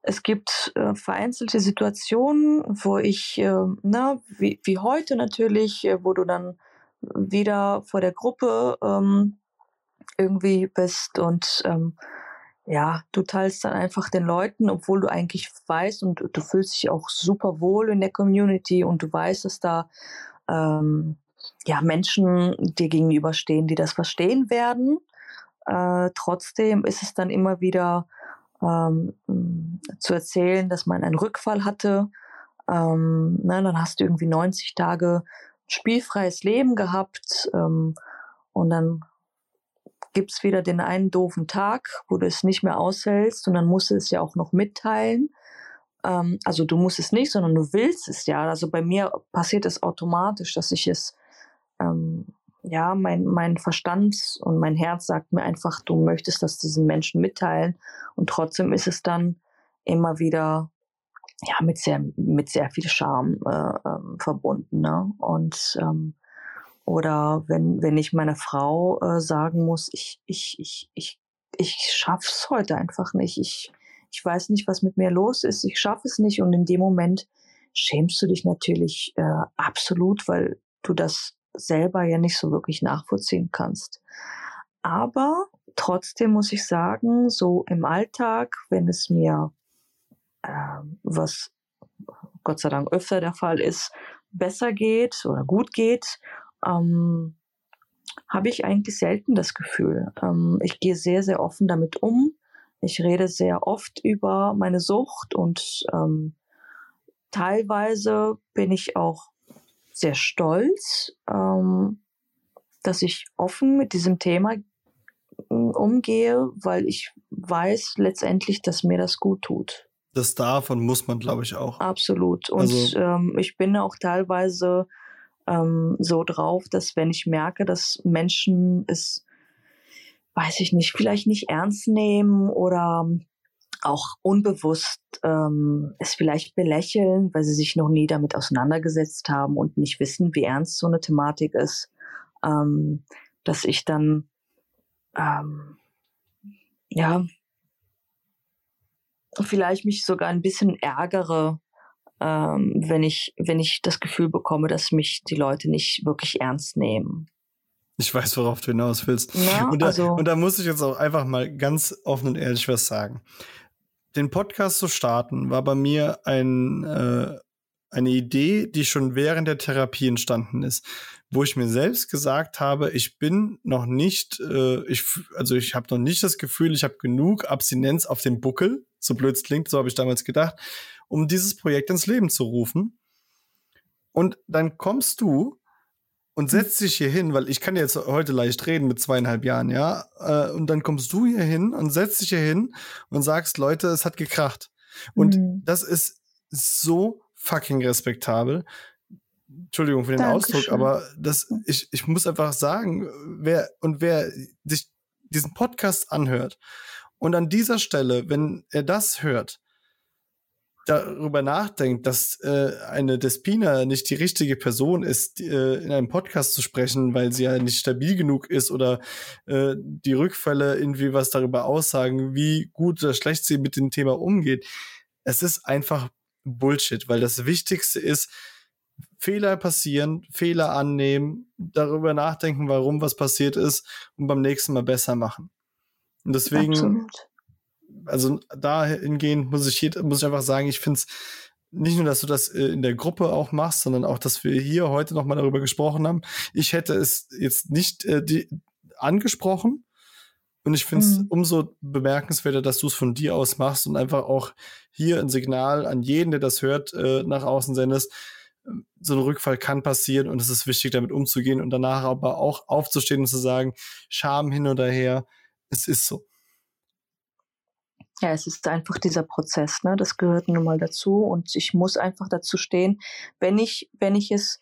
es gibt äh, vereinzelte Situationen, wo ich, äh, na, wie, wie heute natürlich, äh, wo du dann wieder vor der Gruppe ähm, irgendwie bist und ähm, ja, du teilst dann einfach den Leuten, obwohl du eigentlich weißt und du fühlst dich auch super wohl in der Community und du weißt, dass da ähm, ja Menschen dir gegenüberstehen, die das verstehen werden. Äh, trotzdem ist es dann immer wieder ähm, zu erzählen, dass man einen Rückfall hatte. Ähm, na, dann hast du irgendwie 90 Tage spielfreies Leben gehabt ähm, und dann gibt es wieder den einen doofen Tag, wo du es nicht mehr aushältst und dann musst du es ja auch noch mitteilen. Ähm, also du musst es nicht, sondern du willst es ja. Also bei mir passiert es automatisch, dass ich es, ähm, ja, mein, mein Verstand und mein Herz sagt mir einfach, du möchtest das diesen Menschen mitteilen und trotzdem ist es dann immer wieder ja mit sehr mit sehr viel Charme äh, ähm, verbunden ne? und ähm, oder wenn, wenn ich meiner Frau äh, sagen muss, ich, ich, ich, ich, ich schaff's heute einfach nicht. Ich, ich weiß nicht, was mit mir los ist. Ich schaffe es nicht. Und in dem Moment schämst du dich natürlich äh, absolut, weil du das selber ja nicht so wirklich nachvollziehen kannst. Aber trotzdem muss ich sagen, so im Alltag, wenn es mir äh, was Gott sei Dank öfter der Fall ist, besser geht oder gut geht, ähm, habe ich eigentlich selten das Gefühl. Ähm, ich gehe sehr, sehr offen damit um. Ich rede sehr oft über meine Sucht und ähm, teilweise bin ich auch sehr stolz, ähm, dass ich offen mit diesem Thema mm, umgehe, weil ich weiß letztendlich, dass mir das gut tut. Das darf und muss man, glaube ich, auch. Absolut. Und Also- ähm, ich bin auch teilweise ähm, so drauf, dass wenn ich merke, dass Menschen es, weiß ich nicht, vielleicht nicht ernst nehmen oder auch unbewusst ähm, es vielleicht belächeln, weil sie sich noch nie damit auseinandergesetzt haben und nicht wissen, wie ernst so eine Thematik ist, ähm, dass ich dann ähm, ja vielleicht mich sogar ein bisschen ärgere, ähm, wenn ich wenn ich das Gefühl bekomme, dass mich die Leute nicht wirklich ernst nehmen. Ich weiß, worauf du hinaus willst. Ja, und, da, also- und da muss ich jetzt auch einfach mal ganz offen und ehrlich was sagen. Den Podcast zu starten war bei mir ein, äh, eine Idee, die schon während der Therapie entstanden ist, wo ich mir selbst gesagt habe, ich bin noch nicht, äh, ich, also ich habe noch nicht das Gefühl, ich habe genug Abstinenz auf dem Buckel, so blöd es klingt, so habe ich damals gedacht, um dieses Projekt ins Leben zu rufen. Und dann kommst du und setzt dich hier hin, weil ich kann jetzt heute leicht reden mit zweieinhalb Jahren, ja. Äh, und dann kommst du hier hin und setzt dich hier hin und sagst, Leute, es hat gekracht. Und Mhm. das ist so fucking respektabel. Entschuldigung für den Dankeschön. Ausdruck, aber das, ich, ich muss einfach sagen, wer, und wer sich diesen Podcast anhört und an dieser Stelle, wenn er das hört, darüber nachdenkt, dass äh, eine Despina nicht die richtige Person ist, äh, in einem Podcast zu sprechen, weil sie ja nicht stabil genug ist oder äh, die Rückfälle irgendwie was darüber aussagen, wie gut oder schlecht sie mit dem Thema umgeht. Es ist einfach Bullshit, weil das Wichtigste ist, Fehler passieren, Fehler annehmen, darüber nachdenken, warum was passiert ist und beim nächsten Mal besser machen. Und deswegen Absolut. Also dahingehend muss ich, hier, muss ich einfach sagen, ich finde es nicht nur, dass du das äh, in der Gruppe auch machst, sondern auch, dass wir hier heute nochmal darüber gesprochen haben. Ich hätte es jetzt nicht äh, die, angesprochen. Und ich finde es Mhm. umso bemerkenswerter, dass du es von dir aus machst und einfach auch hier ein Signal an jeden, der das hört, äh, nach außen sendest. So ein Rückfall kann passieren und es ist wichtig, damit umzugehen und danach aber auch aufzustehen und zu sagen, Scham hin oder her, es ist so. Ja, es ist einfach dieser Prozess, ne? Das gehört nun mal dazu und ich muss einfach dazu stehen, wenn ich, wenn ich es,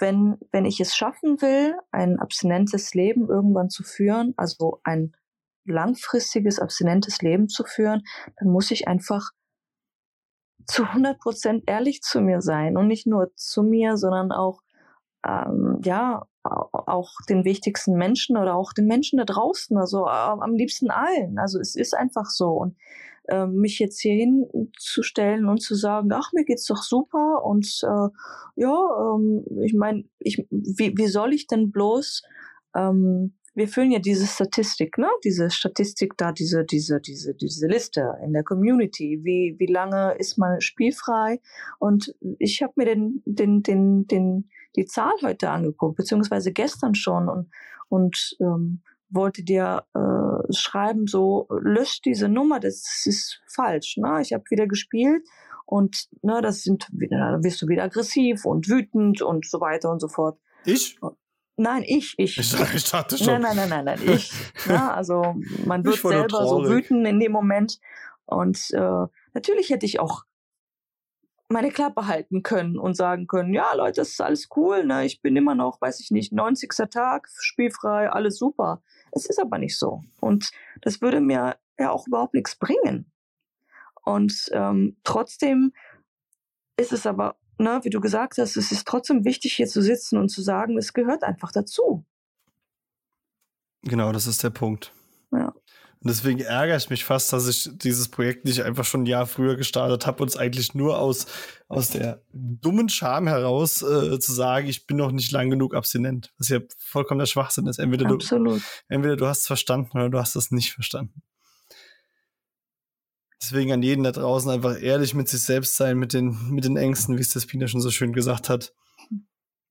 wenn, wenn ich es schaffen will, ein abstinentes Leben irgendwann zu führen, also ein langfristiges abstinentes Leben zu führen, dann muss ich einfach zu 100 Prozent ehrlich zu mir sein und nicht nur zu mir, sondern auch ähm, ja auch den wichtigsten Menschen oder auch den Menschen da draußen, also äh, am liebsten allen. Also es ist einfach so und äh, mich jetzt hier hinzustellen und zu sagen, ach mir geht's doch super und äh, ja, ähm, ich meine, ich wie, wie soll ich denn bloß ähm, wir führen ja diese Statistik, ne? Diese Statistik da, diese, diese, diese, diese Liste in der Community. Wie, wie lange ist man spielfrei? Und ich habe mir den, den, den, den, die Zahl heute angeguckt, beziehungsweise gestern schon und, und ähm, wollte dir äh, schreiben, so löscht diese Nummer, das ist falsch. Ne? Ich habe wieder gespielt und ne, das sind, da wirst du wieder aggressiv und wütend und so weiter und so fort. Ich? Nein, ich, ich. Ich, ich dachte schon. Nein, nein, nein, nein, nein, ich. ja, also man wird selber so wütend in dem Moment. Und äh, natürlich hätte ich auch meine Klappe halten können und sagen können, ja Leute, das ist alles cool, ne? Ich bin immer noch, weiß ich nicht, 90. Tag, spielfrei, alles super. Es ist aber nicht so. Und das würde mir ja auch überhaupt nichts bringen. Und ähm, trotzdem ist es aber, ne, wie du gesagt hast, es ist trotzdem wichtig, hier zu sitzen und zu sagen, es gehört einfach dazu. Genau, das ist der Punkt. Ja. Und deswegen ärgere ich mich fast, dass ich dieses Projekt nicht einfach schon ein Jahr früher gestartet habe und es eigentlich nur aus, aus der dummen Scham heraus äh, zu sagen, ich bin noch nicht lang genug abstinent. Was ja vollkommener Schwachsinn ist. Entweder du, Absolut. entweder du hast es verstanden oder du hast es nicht verstanden. Deswegen an jeden da draußen einfach ehrlich mit sich selbst sein, mit den, mit den Ängsten, wie es das Pina schon so schön gesagt hat.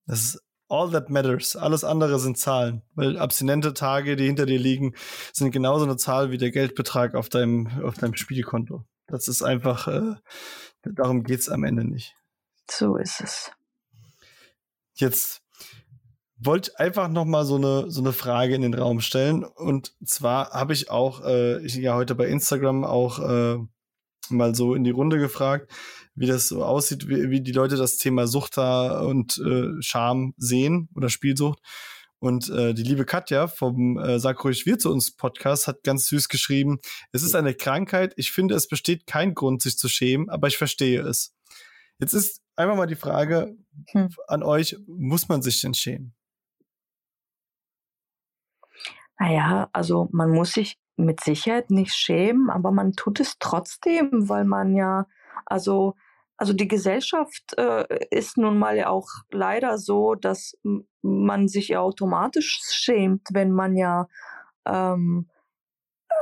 Das ist all that matters. Alles andere sind Zahlen. Weil abstinente Tage, die hinter dir liegen, sind genauso eine Zahl wie der Geldbetrag auf deinem, auf deinem Spielkonto. Das ist einfach, äh, darum geht's am Ende nicht. So ist es. Jetzt wollte einfach noch mal so eine so eine Frage in den Raum stellen und zwar habe ich auch äh, ich ja heute bei Instagram auch äh, mal so in die Runde gefragt, wie das so aussieht, wie, wie die Leute das Thema Sucht da und äh, Scham sehen oder Spielsucht. Und äh, die liebe Katja vom äh, Sag ruhig wir zu uns Podcast hat ganz süß geschrieben, es ist eine Krankheit, ich finde, es besteht kein Grund, sich zu schämen, aber ich verstehe es. Jetzt ist einfach mal die Frage hm. an euch, muss man sich denn schämen? Naja, also man muss sich mit Sicherheit nicht schämen, aber man tut es trotzdem, weil man ja, also, also die Gesellschaft äh, ist nun mal ja auch leider so, dass man sich ja automatisch schämt, wenn man ja, ähm,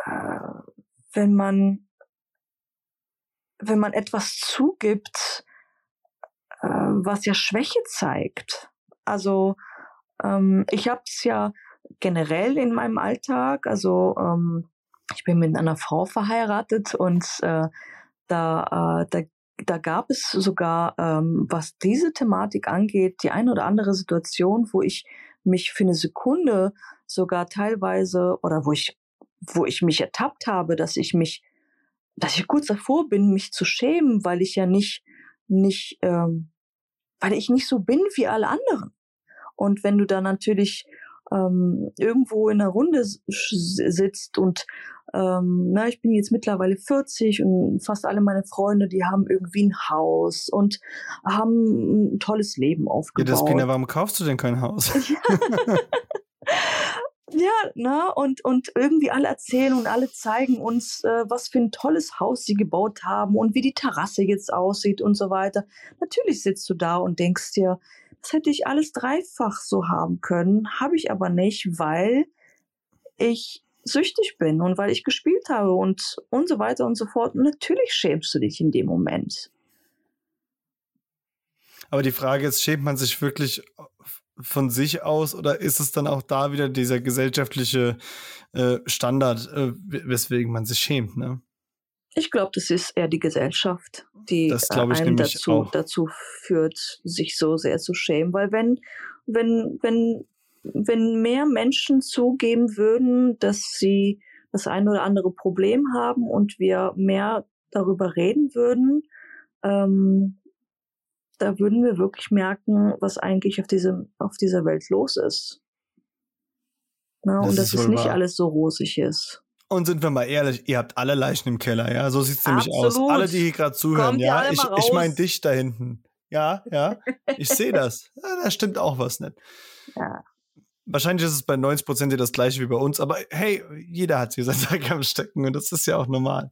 äh, wenn man, wenn man etwas zugibt, äh, was ja Schwäche zeigt. Also ähm, ich habe es ja generell in meinem Alltag. Also ähm, ich bin mit einer Frau verheiratet und äh, da, äh, da, da gab es sogar, ähm, was diese Thematik angeht, die eine oder andere Situation, wo ich mich für eine Sekunde sogar teilweise oder wo ich, wo ich mich ertappt habe, dass ich mich, dass ich kurz davor bin, mich zu schämen, weil ich ja nicht, nicht, ähm, weil ich nicht so bin wie alle anderen. Und wenn du dann natürlich ähm, irgendwo in der Runde sitzt und ähm, na, ich bin jetzt mittlerweile 40 und fast alle meine Freunde, die haben irgendwie ein Haus und haben ein tolles Leben aufgebaut. Ja, das Pina, warum kaufst du denn kein Haus? Ja, ne, und, und irgendwie alle erzählen und alle zeigen uns, äh, was für ein tolles Haus sie gebaut haben und wie die Terrasse jetzt aussieht und so weiter. Natürlich sitzt du da und denkst dir, das hätte ich alles dreifach so haben können, habe ich aber nicht, weil ich süchtig bin und weil ich gespielt habe und und so weiter und so fort. Und natürlich schämst du dich in dem Moment. Aber die Frage ist, schämt man sich wirklich von sich aus oder ist es dann auch da wieder dieser gesellschaftliche äh, Standard, äh, weswegen man sich schämt? Ne? Ich glaube, das ist eher die Gesellschaft, die das äh, einem dazu, dazu führt, sich so sehr zu schämen. Weil wenn, wenn, wenn, wenn mehr Menschen zugeben würden, dass sie das ein oder andere Problem haben und wir mehr darüber reden würden, ähm, da würden wir wirklich merken, was eigentlich auf diesem, auf dieser Welt los ist. Na, das und dass es nicht wahr. alles so rosig ist. Und sind wir mal ehrlich, ihr habt alle Leichen im Keller, ja? So sieht es nämlich aus. Alle, die hier gerade zuhören, Kommt ja. Ich, ich meine dich da hinten. Ja, ja. Ich sehe das. Ja, da stimmt auch was nicht. Ja. Wahrscheinlich ist es bei 90 Prozent das gleiche wie bei uns, aber hey, jeder hat hier sein Sack am Stecken und das ist ja auch normal.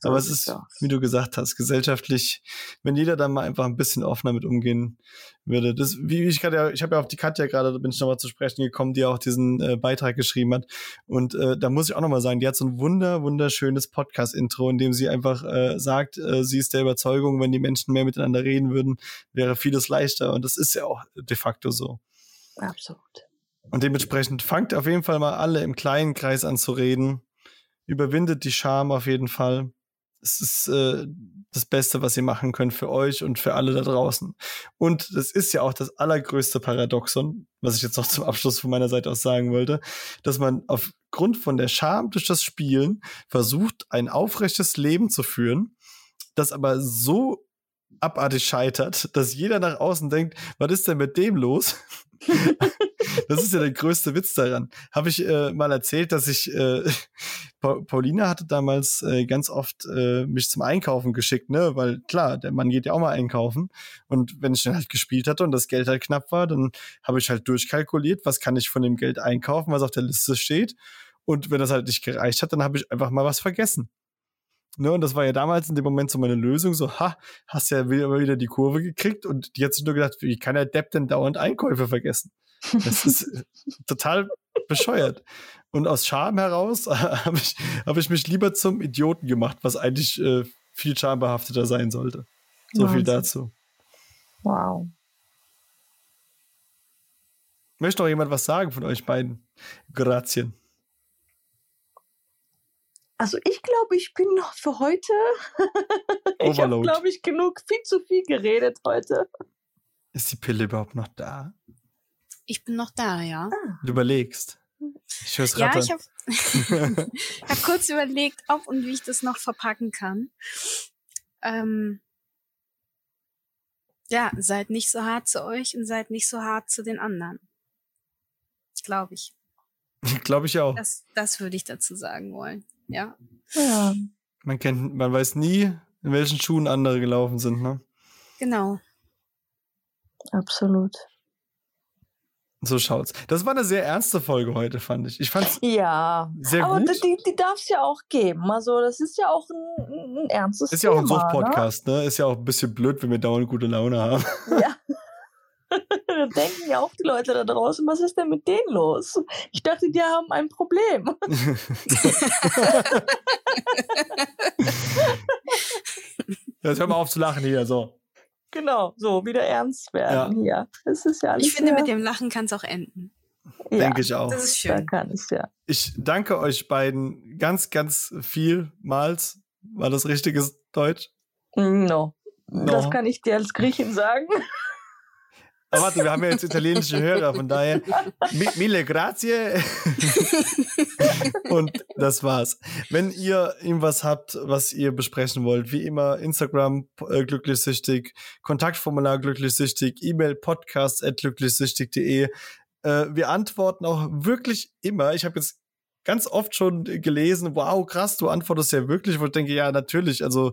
So aber es ist, wie du gesagt hast, gesellschaftlich, wenn jeder da mal einfach ein bisschen offener mit umgehen würde. Das, wie ich gerade, ich habe ja auf die Katja gerade, da bin ich nochmal zu sprechen gekommen, die auch diesen äh, Beitrag geschrieben hat. Und äh, da muss ich auch nochmal sagen, die hat so ein wunder, wunderschönes Podcast-Intro, in dem sie einfach äh, sagt, äh, sie ist der Überzeugung, wenn die Menschen mehr miteinander reden würden, wäre vieles leichter. Und das ist ja auch de facto so. Absolut. Und dementsprechend fangt auf jeden Fall mal alle im kleinen Kreis an zu reden. Überwindet die Scham auf jeden Fall. Es ist äh, das Beste, was ihr machen könnt für euch und für alle da draußen. Und das ist ja auch das allergrößte Paradoxon, was ich jetzt noch zum Abschluss von meiner Seite aus sagen wollte, dass man aufgrund von der Scham durch das Spielen versucht, ein aufrechtes Leben zu führen, das aber so abartig scheitert, dass jeder nach außen denkt, was ist denn mit dem los? das ist ja der größte Witz daran. Habe ich äh, mal erzählt, dass ich äh, Paulina hatte damals äh, ganz oft äh, mich zum Einkaufen geschickt, ne, weil klar, der Mann geht ja auch mal einkaufen und wenn ich dann halt gespielt hatte und das Geld halt knapp war, dann habe ich halt durchkalkuliert, was kann ich von dem Geld einkaufen, was auf der Liste steht und wenn das halt nicht gereicht hat, dann habe ich einfach mal was vergessen. Ne, und das war ja damals in dem Moment so meine Lösung, so, ha, hast ja wieder, wieder die Kurve gekriegt und jetzt nur gedacht, wie kann der Depp denn dauernd Einkäufe vergessen? Das ist äh, total bescheuert. Und aus Scham heraus habe ich, hab ich mich lieber zum Idioten gemacht, was eigentlich äh, viel schambehafteter sein sollte. So viel Wahnsinn. dazu. Wow. Möchte noch jemand was sagen von euch beiden? Grazien. Also ich glaube, ich bin noch für heute. ich habe, glaube ich, genug, viel zu viel geredet heute. Ist die Pille überhaupt noch da? Ich bin noch da, ja. Du überlegst. Ich höre es Ja, ich habe hab kurz überlegt, ob und wie ich das noch verpacken kann. Ähm, ja, seid nicht so hart zu euch und seid nicht so hart zu den anderen. Glaube ich. Glaube ich auch. Das, das würde ich dazu sagen wollen. Ja. Ja. Man kennt, man weiß nie, in welchen Schuhen andere gelaufen sind, ne? Genau. Absolut. So schaut's. Das war eine sehr ernste Folge heute, fand ich. Ich fand's Ja. sehr Aber gut. die, die darf es ja auch geben. Also, das ist ja auch ein, ein ernstes Ist ja auch ein Thema. Sucht-Podcast, ne? Ist ja auch ein bisschen blöd, wenn wir dauernd gute Laune haben. Ne? Ja. da denken ja auch die Leute da draußen, was ist denn mit denen los? Ich dachte, die haben ein Problem. Jetzt hör mal auf zu lachen hier, so. Genau, so wieder ernst werden hier. Das ist ja alles. Ich finde, ja, mit dem Lachen kann es auch enden. ja, Denke ich auch. Das ist Da schön. kann es ja. Ich danke euch beiden ganz, ganz vielmals. War das richtiges Deutsch? No. No. Das kann ich dir als Griechin sagen. Aber warte, wir haben ja jetzt italienische Hörer, von daher mi- mille grazie. Und das war's. Wenn ihr irgendwas habt, was ihr besprechen wollt, wie immer Instagram äh, glücklichsüchtig, Kontaktformular glücklichsüchtig, E-Mail podcast at glücklichsüchtig.de. Äh, wir antworten auch wirklich immer. Ich habe jetzt ganz oft schon gelesen, wow, krass, du antwortest ja wirklich, wo ich denke, ja, natürlich, also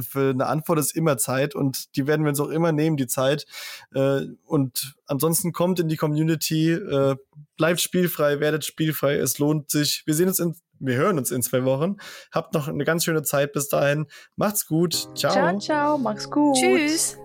für eine Antwort ist immer Zeit und die werden wir uns auch immer nehmen, die Zeit. Äh, Und ansonsten kommt in die Community, äh, bleibt spielfrei, werdet spielfrei, es lohnt sich. Wir sehen uns in, wir hören uns in zwei Wochen. Habt noch eine ganz schöne Zeit bis dahin. Macht's gut. Ciao. Ciao, ciao. Mach's gut. Tschüss.